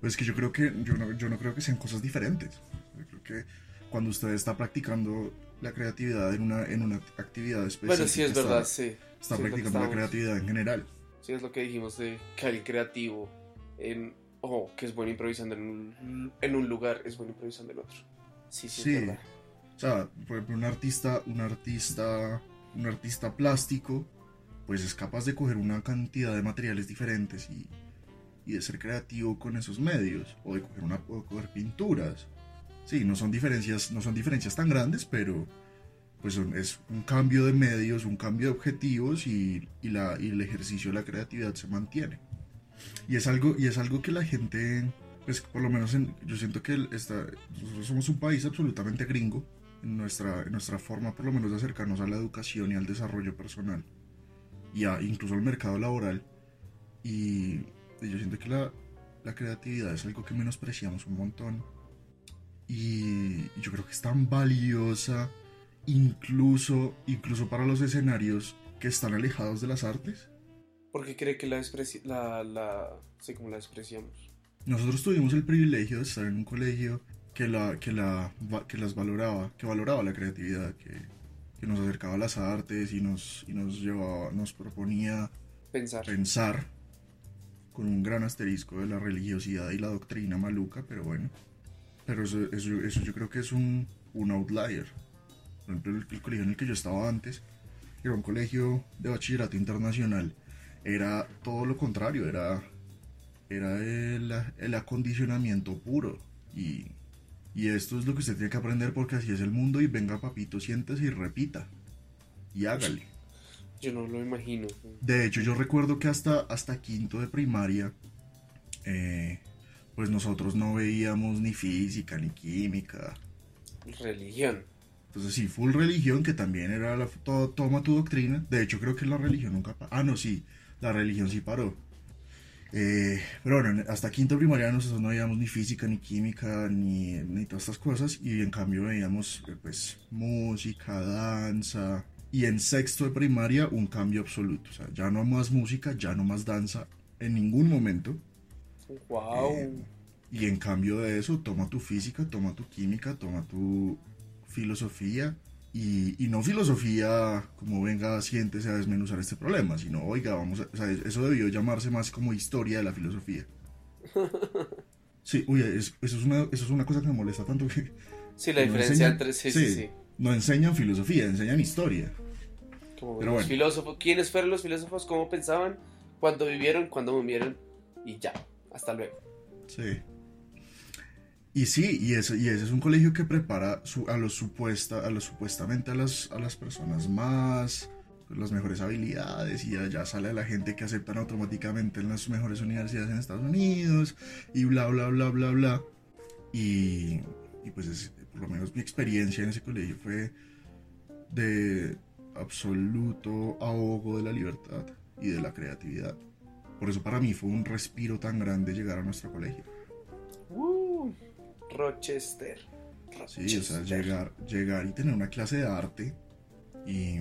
Pues que yo creo que, yo no, yo no creo que sean cosas diferentes. Yo creo que cuando usted está practicando la creatividad en una, en una actividad específica, Bueno, sí es está- verdad, sí. Está Sí, es lo que practicando la creatividad en general. Sí, es lo que dijimos de que alguien creativo en, o que es bueno improvisando en un, en un lugar, es bueno improvisando en otro. Sí, sí, Sí. es verdad. O sea, por ejemplo, un artista, un artista, un artista plástico, pues es capaz de coger una cantidad de materiales diferentes y, y de ser creativo con esos medios, o de coger una, o coger pinturas. Sí, no son diferencias, no son diferencias tan grandes, pero pues es un cambio de medios, un cambio de objetivos y, y la, y el ejercicio de la creatividad se mantiene. Y es algo, y es algo que la gente, pues por lo menos en- yo siento que esta- nosotros somos un país absolutamente gringo en nuestra, en nuestra forma por lo menos de acercarnos a la educación y al desarrollo personal y a, incluso al mercado laboral. Y, y yo siento que la, la creatividad es algo que menospreciamos un montón. Y yo creo que es tan valiosa incluso, incluso para los escenarios que están alejados de las artes. Porque cree que la, la, la, sí, como la despreciamos. Nosotros tuvimos el privilegio de estar en un colegio que, la, que, la, que las valoraba, que valoraba la creatividad, que, que nos acercaba a las artes y nos, y nos llevaba, nos proponía Pensar. pensar con un gran asterisco de la religiosidad y la doctrina maluca, pero bueno. Pero eso, eso, eso yo creo que es un, un outlier. Por ejemplo, el, el colegio en el que yo estaba antes, que era un colegio de bachillerato internacional, era todo lo contrario, era, era el, el acondicionamiento puro. Y, y esto es lo que usted tiene que aprender porque así es el mundo y venga papito, siéntese y repita. Y hágale. Yo no lo imagino. De hecho, yo recuerdo que hasta, hasta quinto de primaria, eh, pues nosotros no veíamos ni física ni química. Religión. Entonces sí, full religión, que también era la, to- toma tu doctrina. De hecho, creo que la religión nunca. Ah, no, sí, la religión sí paró. Eh, pero bueno, hasta quinto primaria nosotros no veíamos ni física, ni química, ni, ni todas estas cosas. Y en cambio veíamos, eh, pues, música, danza. Y en sexto de primaria, un cambio absoluto. O sea, ya no más música, ya no más danza en ningún momento. Wow. Eh, Y en cambio de eso, toma tu física, toma tu química, toma tu filosofía. Y, y no filosofía como venga, siéntese a desmenuzar este problema, sino, oiga, vamos a, o sea, eso debió llamarse más como historia de la filosofía. Sí, uy, es- eso, es una, eso es una cosa que me molesta tanto que sí, la diferencia enseñan- entre. Sí, sí, sí. sí. no enseñan filosofía, enseñan historia. Como Pero los bueno. filósofos. ¿Quiénes fueron los filósofos? ¿Cómo pensaban? ¿Cuándo vivieron? ¿Cuándo murieron? Y ya. Hasta luego. Sí. Y sí, y ese, y ese es un colegio que prepara a los supuesta, a los supuestamente a las, a las personas más las mejores habilidades y allá sale la gente que aceptan automáticamente en las mejores universidades en Estados Unidos y bla bla bla bla bla. Y, y pues es- por lo menos mi experiencia en ese colegio fue de absoluto ahogo de la libertad y de la creatividad. Por eso para mí fue un respiro tan grande llegar a nuestro colegio. Uh, Rochester. Sí, o sea, Rochester. llegar, llegar y tener una clase de arte y,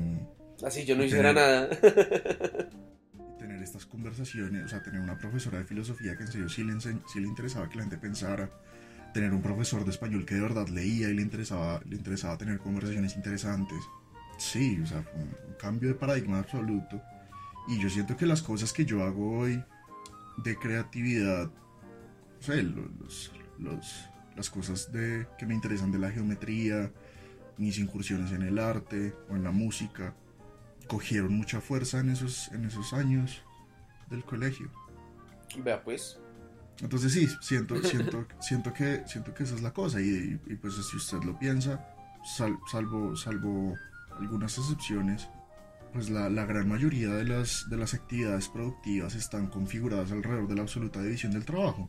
Así yo no hiciera nada. y tener estas conversaciones, o sea, tener una profesora de filosofía que en serio sí le, sí le interesaba que la gente pensara, tener un profesor de español que de verdad leía y le interesaba, le interesaba tener conversaciones interesantes. Sí, o sea, fue un, un cambio de paradigma absoluto. Y yo siento que las cosas que yo hago hoy de creatividad, o sea, lo- los, los- las cosas de, que me interesan de la geometría, mis incursiones en el arte o en la música, cogieron mucha fuerza en esos, en esos años del colegio. Vea pues. Entonces sí, siento, siento, siento, que, siento que esa es la cosa. Y, y, pues si usted lo piensa, sal- salvo, salvo algunas excepciones, pues la, la gran mayoría de las, de las actividades productivas están configuradas alrededor de la absoluta división del trabajo.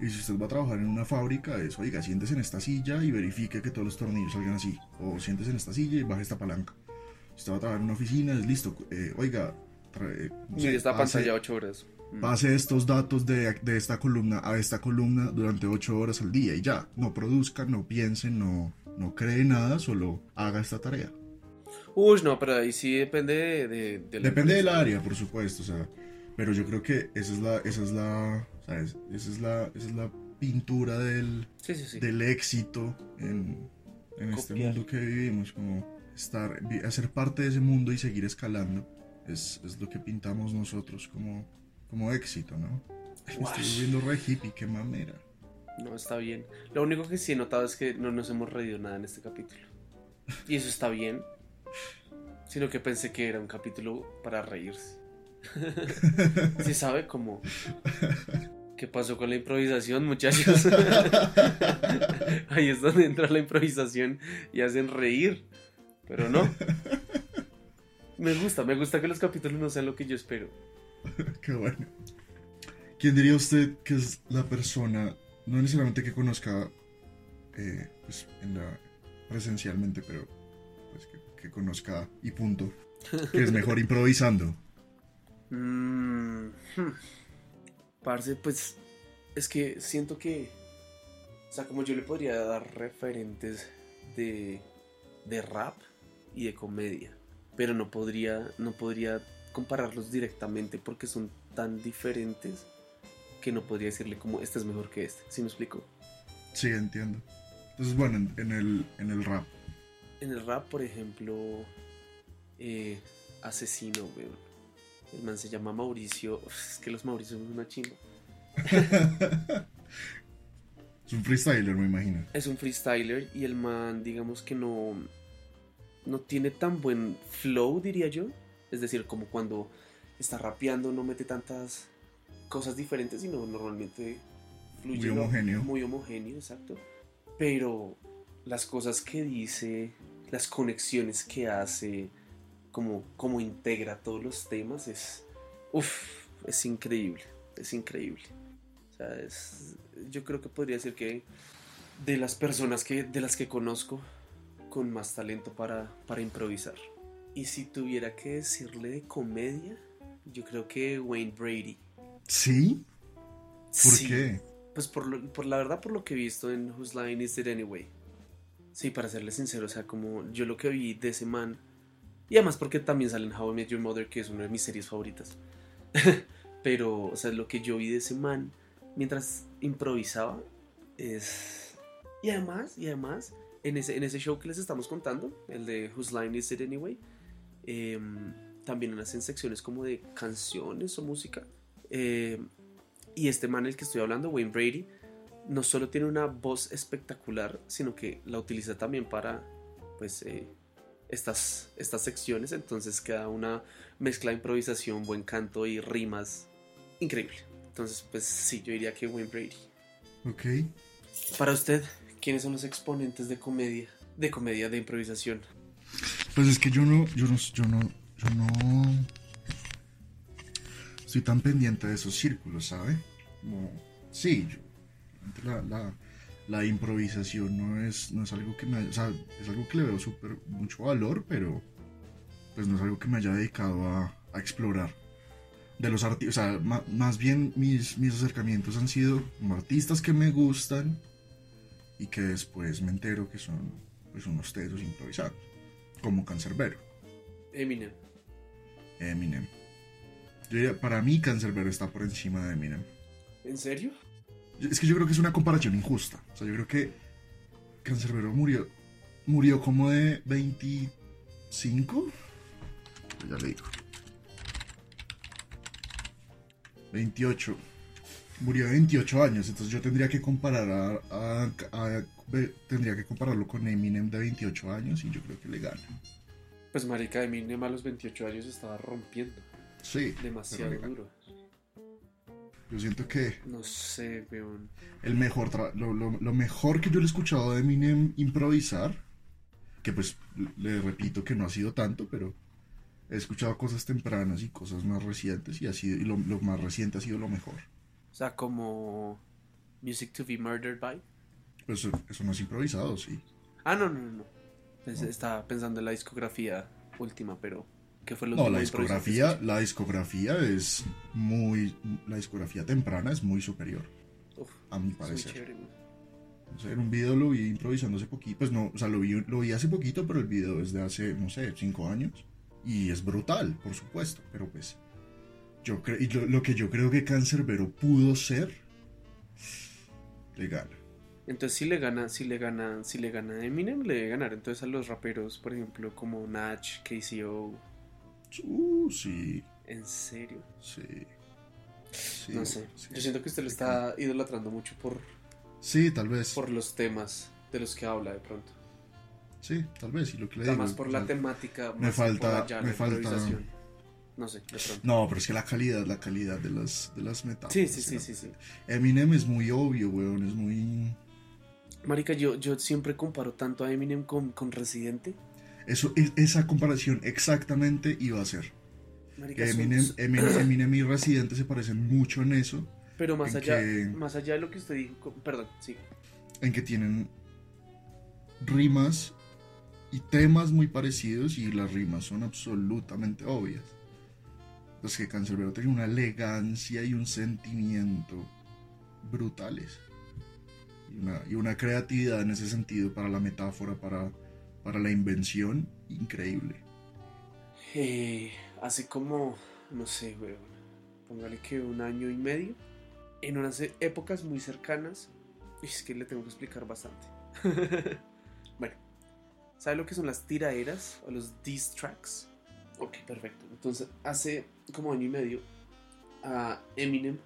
Y si usted va a trabajar en una fábrica, es, oiga, siéntese en esta silla y verifique que todos los tornillos salgan así. O siéntese en esta silla y baje esta palanca. Si usted va a trabajar en una oficina, es listo. eh, oiga, trae, no sé, esta pase- pantalla 8 horas. Mm. Pase estos datos de, de esta columna a esta columna durante 8 horas al día y ya. No produzca, no piense, no, no cree nada, solo haga esta tarea. Uy, no, pero ahí sí depende de... de- de la Depende del área, por supuesto, o sea, pero yo creo que esa es la, esa es la, ¿sabes? Esa es la, esa es la pintura del, Sí, sí, sí. del éxito en, en este mundo que vivimos, como estar, hacer parte de ese mundo y seguir escalando, es, es lo que pintamos nosotros como, como éxito, ¿no? Me Estoy Guash. volviendo re hippie, qué mamera. No, está bien. Lo único que sí he notado es que no nos hemos reído nada en este capítulo. Y eso está bien. Sino que pensé que era un capítulo para reírse. ¿Sí sabe cómo? ¿Qué pasó con la improvisación, muchachos? Ahí es donde entra la improvisación y hacen reír. Pero no. Me gusta, me gusta que los capítulos no sean lo que yo espero. Qué bueno. ¿Quién diría usted que es la persona, no necesariamente que conozca eh, pues, en la, presencialmente, pero pues, que, que conozca y punto, que es mejor improvisando? Mm, hmm. Parce, pues es que siento que, o sea, como yo le podría dar referentes de, de rap y de comedia, pero no podría, no podría compararlos directamente porque son tan diferentes que no podría decirle como este es mejor que este. ¿Sí me explico? Sí, entiendo. Entonces, bueno, en, en el, en el rap. En el rap, por ejemplo, eh, Asesino, weón. El man se llama Mauricio. Uf, Es que los Mauricios son una chimba. Es un freestyler, me imagino. Es un freestyler y el man, digamos que no, no tiene tan buen flow, diría yo. Es decir, como cuando está rapeando no mete tantas cosas diferentes, sino normalmente fluye Muy homogéneo. Muy homogéneo, exacto. Pero las cosas que dice, las conexiones que hace, como, como integra todos los temas, es, uf, es increíble, es increíble. O sea, es, yo creo que podría decir que de las personas que, de las que conozco con más talento para, para improvisar. Y si tuviera que decirle de comedia, yo creo que Wayne Brady. ¿Sí? ¿Por Sí, qué? Pues por, lo- por la verdad, por lo que he visto en Whose Line Is It Anyway. Sí, para serle sincero, o sea, como yo lo que vi de ese man. Y además porque también sale en How I Met Your Mother, que es una de mis series favoritas. Pero, o sea, lo que yo vi de ese man mientras improvisaba es... Y además, y además, en ese, en ese show que les estamos contando, el de Whose Line Is It Anyway, em, también hacen secciones como de canciones o música. Em, y este man, el que estoy hablando, Wayne Brady, no solo tiene una voz espectacular, sino que la utiliza también para, pues, eh, estas, estas secciones. Entonces queda una mezcla de improvisación, buen canto y rimas increíble. Entonces, pues sí, yo diría que Wayne Brady. Ok. Para usted, ¿quiénes son los exponentes de comedia? De comedia, de improvisación. Pues es que yo no, yo no, yo no, yo no estoy tan pendiente de esos círculos, ¿sabe? Como, sí, yo, la, la, la improvisación no es, no es algo que me, o sea, es algo que le veo súper mucho valor, pero pues no es algo que me haya dedicado a, a explorar. De los artistas, o sea, ma- más bien mis, mis acercamientos han sido como artistas que me gustan y que después me entero que son pues unos tesos improvisados como Cancerbero, Eminem. Eminem. Yo diría, para mí Cancerbero está por encima de Eminem. ¿En serio? Es que yo creo que es una comparación injusta. O sea, yo creo que Cancerbero murió, murió como de 5. Ya le digo. 28. Murió de 28 años, entonces yo tendría que comparar a, a- a- ve- tendría que compararlo con Eminem de 28 años y yo creo que le gana. Pues marica Eminem a los 28 años estaba rompiendo. Sí. Demasiado duro. Yo siento que No sé, weón. el mejor lo, lo- lo mejor que yo le he escuchado de Eminem improvisar, que pues le repito que no ha sido tanto, pero he escuchado cosas tempranas y cosas más recientes y, ha sido, y lo, lo más reciente ha sido lo mejor. O sea, como Music to be Murdered by. Pues eso, no es improvisado, sí. Ah, no, no, no. no. Estaba pensando en la discografía última, pero ¿qué fue lo No, la discografía, la discografía es muy, la discografía temprana es muy superior, Uf, a mi muy parecer. chévere, güey. O sea, en un video lo vi improvisando hace poquito, pues no, o sea, lo vi, lo vi hace poquito, pero el video es de hace, no sé, cinco años. Y es brutal, por supuesto, pero pues yo creo, y lo, lo que yo creo que Cancerbero pudo ser, le gana. Entonces si le gana, si le gana, si le gana Eminem, le debe ganar entonces a los raperos, por ejemplo, como Natch, KCO. Uh, sí, ¿En serio? sí. sí, no sé. sí. Yo siento que usted lo está idolatrando mucho por, Sí, tal vez. por los temas de los que habla de pronto. Sí, tal vez, y lo que le Está digo. más por la temática, me más falta- por allá, me la falta- improvisación. No sé, de pronto. No, pero es que la calidad, la calidad de las, de las metáforas. Sí, sí, sí, sí, sí. Eminem es muy obvio, weón, es muy... Marica, yo, yo siempre comparo tanto a Eminem con, con Residente. Eso, es- esa comparación exactamente iba a ser. Marica, Eminem, Eminem, Eminem y Residente se parecen mucho en eso, pero más allá, que- más allá de lo que usted dijo, perdón, sí. en que tienen rimas y temas muy parecidos y las rimas son absolutamente obvias. Los que Cancerbero tiene una elegancia y un sentimiento brutales. Y una, y una creatividad en ese sentido para la metáfora, para, para la invención, increíble. Eh, hace como, no sé, weón, póngale que un año y medio, en unas épocas muy cercanas, es que le tengo que explicar bastante. bueno, ¿sabe lo que son las tiraderas o los diss tracks? Ok, perfecto. Entonces, hace como año y medio, a Eminem,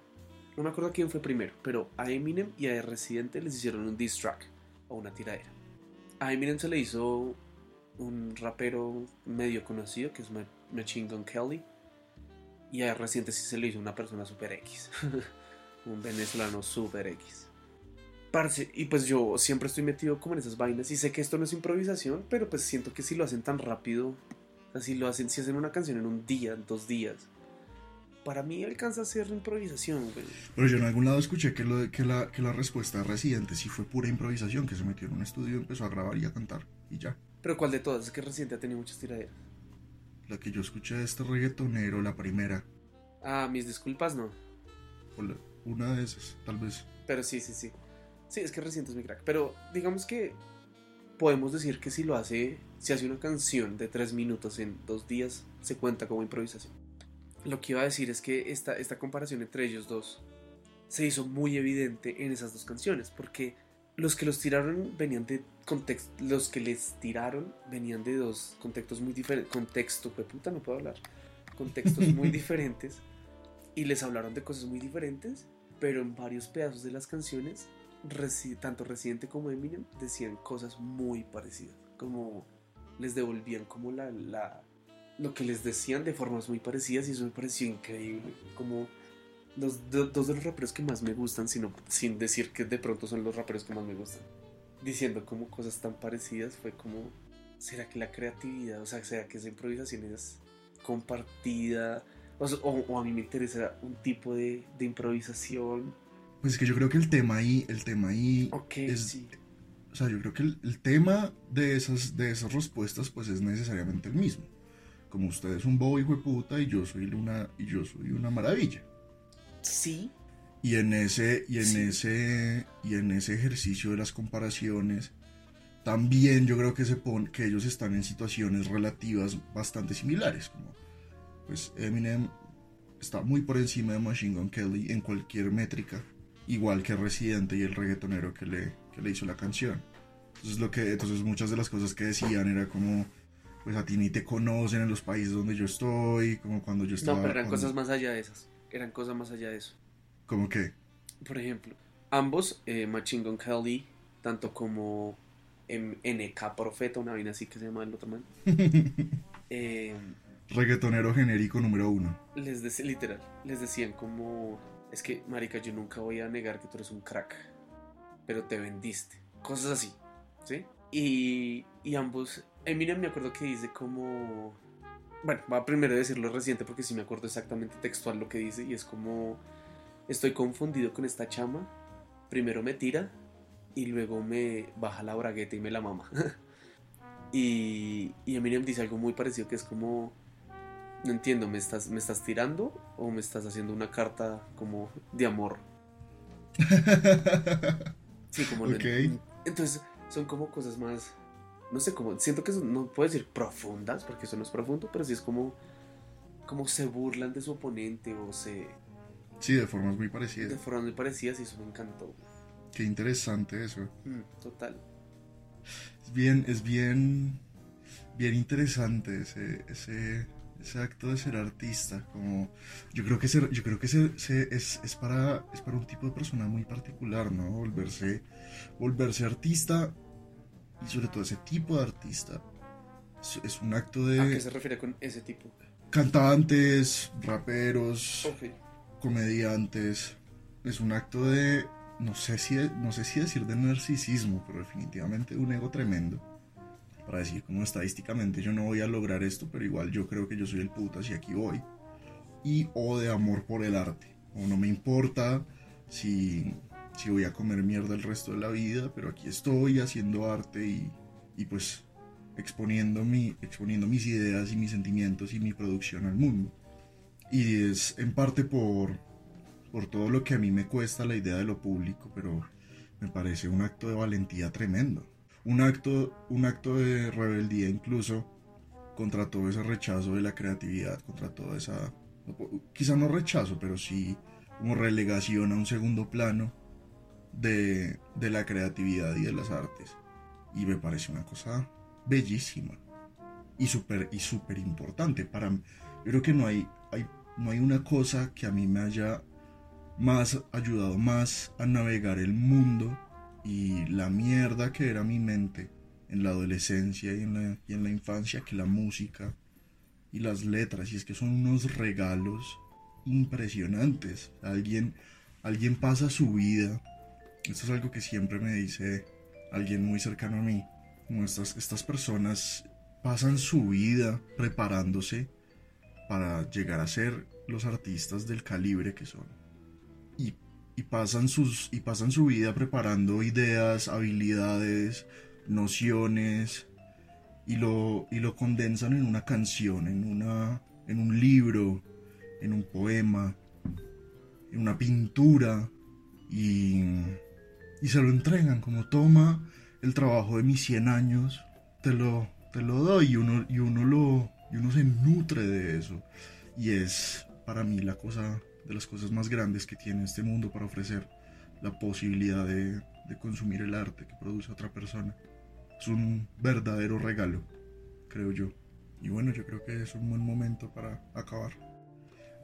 no me acuerdo quién fue primero, pero a Eminem y a Residente les hicieron un diss track o una tiradera. A Eminem se le hizo un rapero medio conocido que es Ma- Machine Gun Kelly. Y a reciente sí se le hizo una persona super X. un venezolano super X. Parce, y pues yo siempre estoy metido como en esas vainas. Y sé que esto no es improvisación, pero pues siento que si lo hacen tan rápido, o si lo hacen, si hacen una canción en un día, dos días, para mí alcanza a ser improvisación, güey. Pero yo en algún lado escuché que, lo de- que, la, que la respuesta de Residente sí fue pura improvisación, que se metió en un estudio, empezó a grabar y a cantar, y ya. Pero ¿cuál de todas? Es que reciente ha tenido muchas tiraderas. La que yo escuché de este reggaetonero, la primera, Ah, mis disculpas, no. o la- una de esas, tal vez. Pero sí, sí, sí. Sí, es que reciente es mi crack. Pero digamos que podemos decir que si lo hace, si hace una canción de tres minutos en dos días, se cuenta como improvisación. Lo que iba a decir es que esta, esta comparación entre ellos dos se hizo muy evidente en esas dos canciones, porque los que los tiraron venían de contexto, los que les tiraron venían de dos contextos muy diferentes, contexto, pues puta, no puedo hablar, contextos muy diferentes, y les hablaron de cosas muy diferentes, pero en varios pedazos de las canciones, resi- tanto Residente como Eminem decían cosas muy parecidas, como les devolvían como la, la lo que les decían de formas muy parecidas y eso me pareció increíble, como los do- dos de los raperos que más me gustan, sino, sin decir que de pronto son los raperos que más me gustan, diciendo como cosas tan parecidas, fue como, ¿será que la creatividad, o sea, será que esa improvisación es compartida? O, o- a mí me interesa un tipo de, de improvisación. Pues es que yo creo que el tema ahí, el tema ahí, Ok, es, sí. o sea, yo creo que el, el tema de esas, de esas respuestas, pues es necesariamente el mismo. Como usted es un bobo hijo de puta y yo soy una, y yo soy una maravilla. Sí, Y en ese, y en Sí. ese, y en ese ejercicio de las comparaciones, también yo creo que se pone, que ellos están en situaciones relativas bastante similares, como pues Eminem está muy por encima de Machine Gun Kelly en cualquier métrica, igual que Residente y el reggaetonero que le, que le hizo la canción. Entonces lo que, entonces muchas de las cosas que decían era como pues a ti ni te conocen en los países donde yo estoy, como cuando yo estaba... No, pero eran cuando- cosas más allá de esas. Eran cosas más allá de eso. ¿Cómo que? Por ejemplo, ambos, eh, Machine Gun Kelly, tanto como NK Profeta, una vaina así que se llama el otro man, eh, Reggaetonero genérico número uno. les dec- literal, les decían como, es que, marica, yo nunca voy a negar que tú eres un crack, pero te vendiste. Cosas así, ¿sí? Y, y ambos, Eminem me acuerdo que dice como, bueno, va primero a decirlo reciente porque sí me acuerdo exactamente textual lo que dice y es como, estoy confundido con esta chama, primero me tira y luego me baja la bragueta y me la mama. y, y Eminem dice algo muy parecido que es como, no entiendo, ¿me estás, ¿me estás tirando o me estás haciendo una carta como de amor? Sí, como no- Ok. Entonces, son como cosas más. No sé, como. Siento que son- no puedo decir profundas, porque eso no es profundo, pero sí es como. Como se burlan de su oponente o se. sí, de formas muy De parecidas. formas muy parecidas y eso me encantó. Qué interesante eso. Mm, total. Es bien, es bien, bien interesante ese, ese, ese acto de ser artista. Como, yo creo que ser, yo creo que ser- se- es, es para, es para un tipo de persona muy particular, ¿no? Volverse, volverse artista y sobre todo ese tipo de artista. Es, es un acto ¿A qué de se refiere con ese tipo? cantantes, raperos, Ok. comediantes. Es un acto de, no sé si, no sé si decir de narcisismo, pero definitivamente un ego tremendo. Para decir como estadísticamente yo no voy a lograr esto, pero igual yo creo que yo soy el putas y aquí voy. Y o de amor por el arte. O no me importa si, si voy a comer mierda el resto de la vida, pero aquí estoy haciendo arte y, y pues exponiendo, mi, exponiendo mis ideas y mis sentimientos y mi producción al mundo. Y es en parte por, por todo lo que a mí me cuesta la idea de lo público, pero me parece un acto de valentía tremendo. Un acto, un acto de rebeldía incluso contra todo ese rechazo de la creatividad, contra toda esa, quizá no rechazo, pero sí como relegación a un segundo plano de, de la creatividad y de las artes. Y me parece una cosa bellísima y súper y súper importante para. Yo creo que no hay, hay, no hay una cosa que a mí me haya más ayudado más a navegar el mundo y la mierda que era mi mente en la adolescencia y en la, y en la infancia que la música y las letras y es que son unos regalos impresionantes alguien alguien pasa su vida esto es algo que siempre me dice alguien muy cercano a mí como estas, estas personas pasan su vida preparándose para llegar a ser los artistas del calibre que son. Y, y pasan sus y pasan su vida preparando ideas habilidades nociones y lo, y lo condensan en una canción, en, una, en un libro, en un poema, en una pintura y, y se lo entregan como toma el trabajo de mis 100 años, te lo, te lo doy y uno, y, uno lo, y uno se nutre de eso y es para mí la cosa de las cosas más grandes que tiene este mundo para ofrecer la posibilidad de, de consumir el arte que produce otra persona es un verdadero regalo, creo yo. Y bueno, yo creo que es un buen momento para acabar.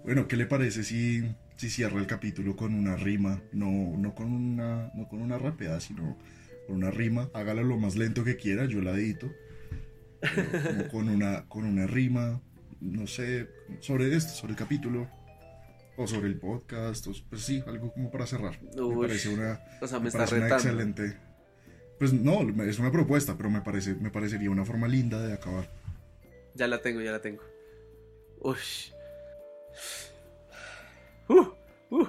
Bueno, ¿qué le parece si, si cierra el capítulo con una rima? No, no, con una, no con una rapeada, sino con una rima. Hágala lo más lento que quiera, yo la edito. Como con, una, con una rima, no sé, sobre esto, sobre el capítulo. O sobre el podcast, o, pues sí, algo como para cerrar. me parece una, O sea, me, me está parece una retando. excelente. Pues no, es una propuesta, pero me parece, me parecería una forma linda de acabar. Ya la tengo, ya la tengo. Uy. Uh, uh.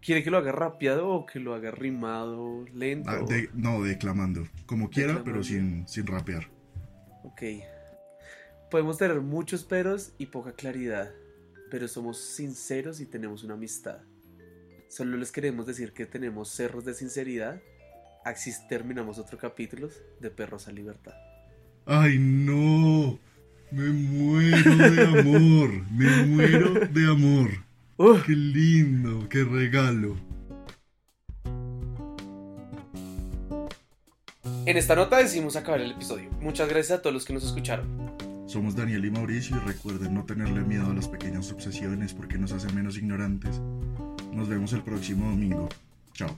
¿Quiere que lo haga rapeado o que lo haga rimado, lento? Ah, de- no, declamando, como quiera, pero sin, sin rapear. Ok. Podemos tener muchos peros y poca claridad, pero somos sinceros y tenemos una amistad. Solo les queremos decir que tenemos cerros de sinceridad. Así terminamos otro capítulo de Perros a Libertad. Ay, no. Me muero de amor. Me muero de amor. Uh, Qué lindo, qué regalo. En esta nota decidimos acabar el episodio. Muchas gracias a todos los que nos escucharon. Somos Daniel y Mauricio y recuerden no tenerle miedo a las pequeñas obsesiones porque nos hacen menos ignorantes. Nos vemos el próximo domingo. Chao.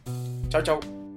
Chao, chao.